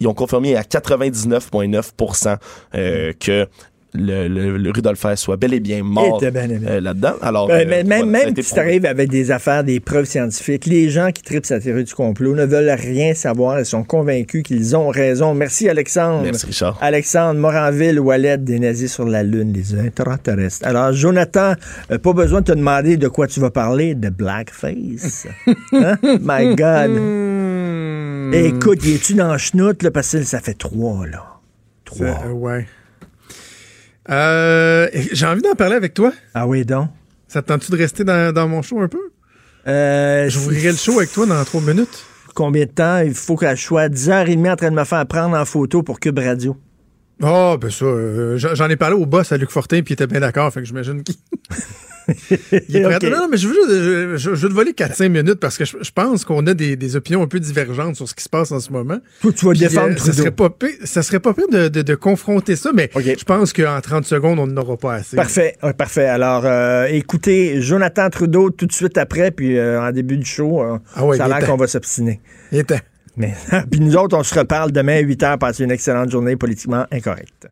ils ont confirmé à 99,9% euh, que le, le- le Rudolf Hess soit bel et bien mort euh, là-dedans. Alors, Ben, euh, mais même voilà, si tu arrives avec des affaires, des preuves scientifiques, les gens qui tripent sa théorie du complot ne veulent rien savoir. Ils sont convaincus qu'ils ont raison. Merci, Alexandre. Merci, Richard. Alexandre Moranville, Wallet, des nazis sur la Lune, les intraterrestres. Alors, Jonathan, euh, pas besoin de te demander de quoi tu vas parler, de blackface. [laughs] Hein? My God. Hmm. Écoute, y es-tu dans le chenoute, là, parce que ça fait trois, là. Trois. Ça, euh, ouais. Euh, J'ai envie d'en parler avec toi. Ah oui, donc? Ça te tente-tu de rester dans, dans mon show un peu? Euh, J'ouvrirai le show avec toi dans trois minutes. Combien de temps? Il faut que je sois à 10h30 en train de me faire prendre en photo pour Cube Radio. Ah, ben ça, euh, j'en j'en ai parlé au boss à Luc Fortin, puis il était bien d'accord, fait que j'imagine qu'il. [laughs] il est prêt? Ok. Non, non, mais je veux, juste, je, je- je veux te voler 4-5 minutes parce que je, je pense qu'on a des, des opinions un peu divergentes sur ce qui se passe en ce moment. Toi, tu vas Puis, défendre euh, ça Trudeau. serait pas pire, ça serait pas pire de, de- de confronter ça, mais je pense qu'en 30 secondes, on n'aura pas assez. Parfait, ouais, parfait. Alors, euh, écoutez, Jonathan Trudeau tout de suite après, puis euh, en début du show, Ah ouais, ça a l'air qu'on va s'obstiner. Mais, [laughs] puis nous autres, on se reparle demain à 8 h. Passez une excellente journée politiquement incorrecte.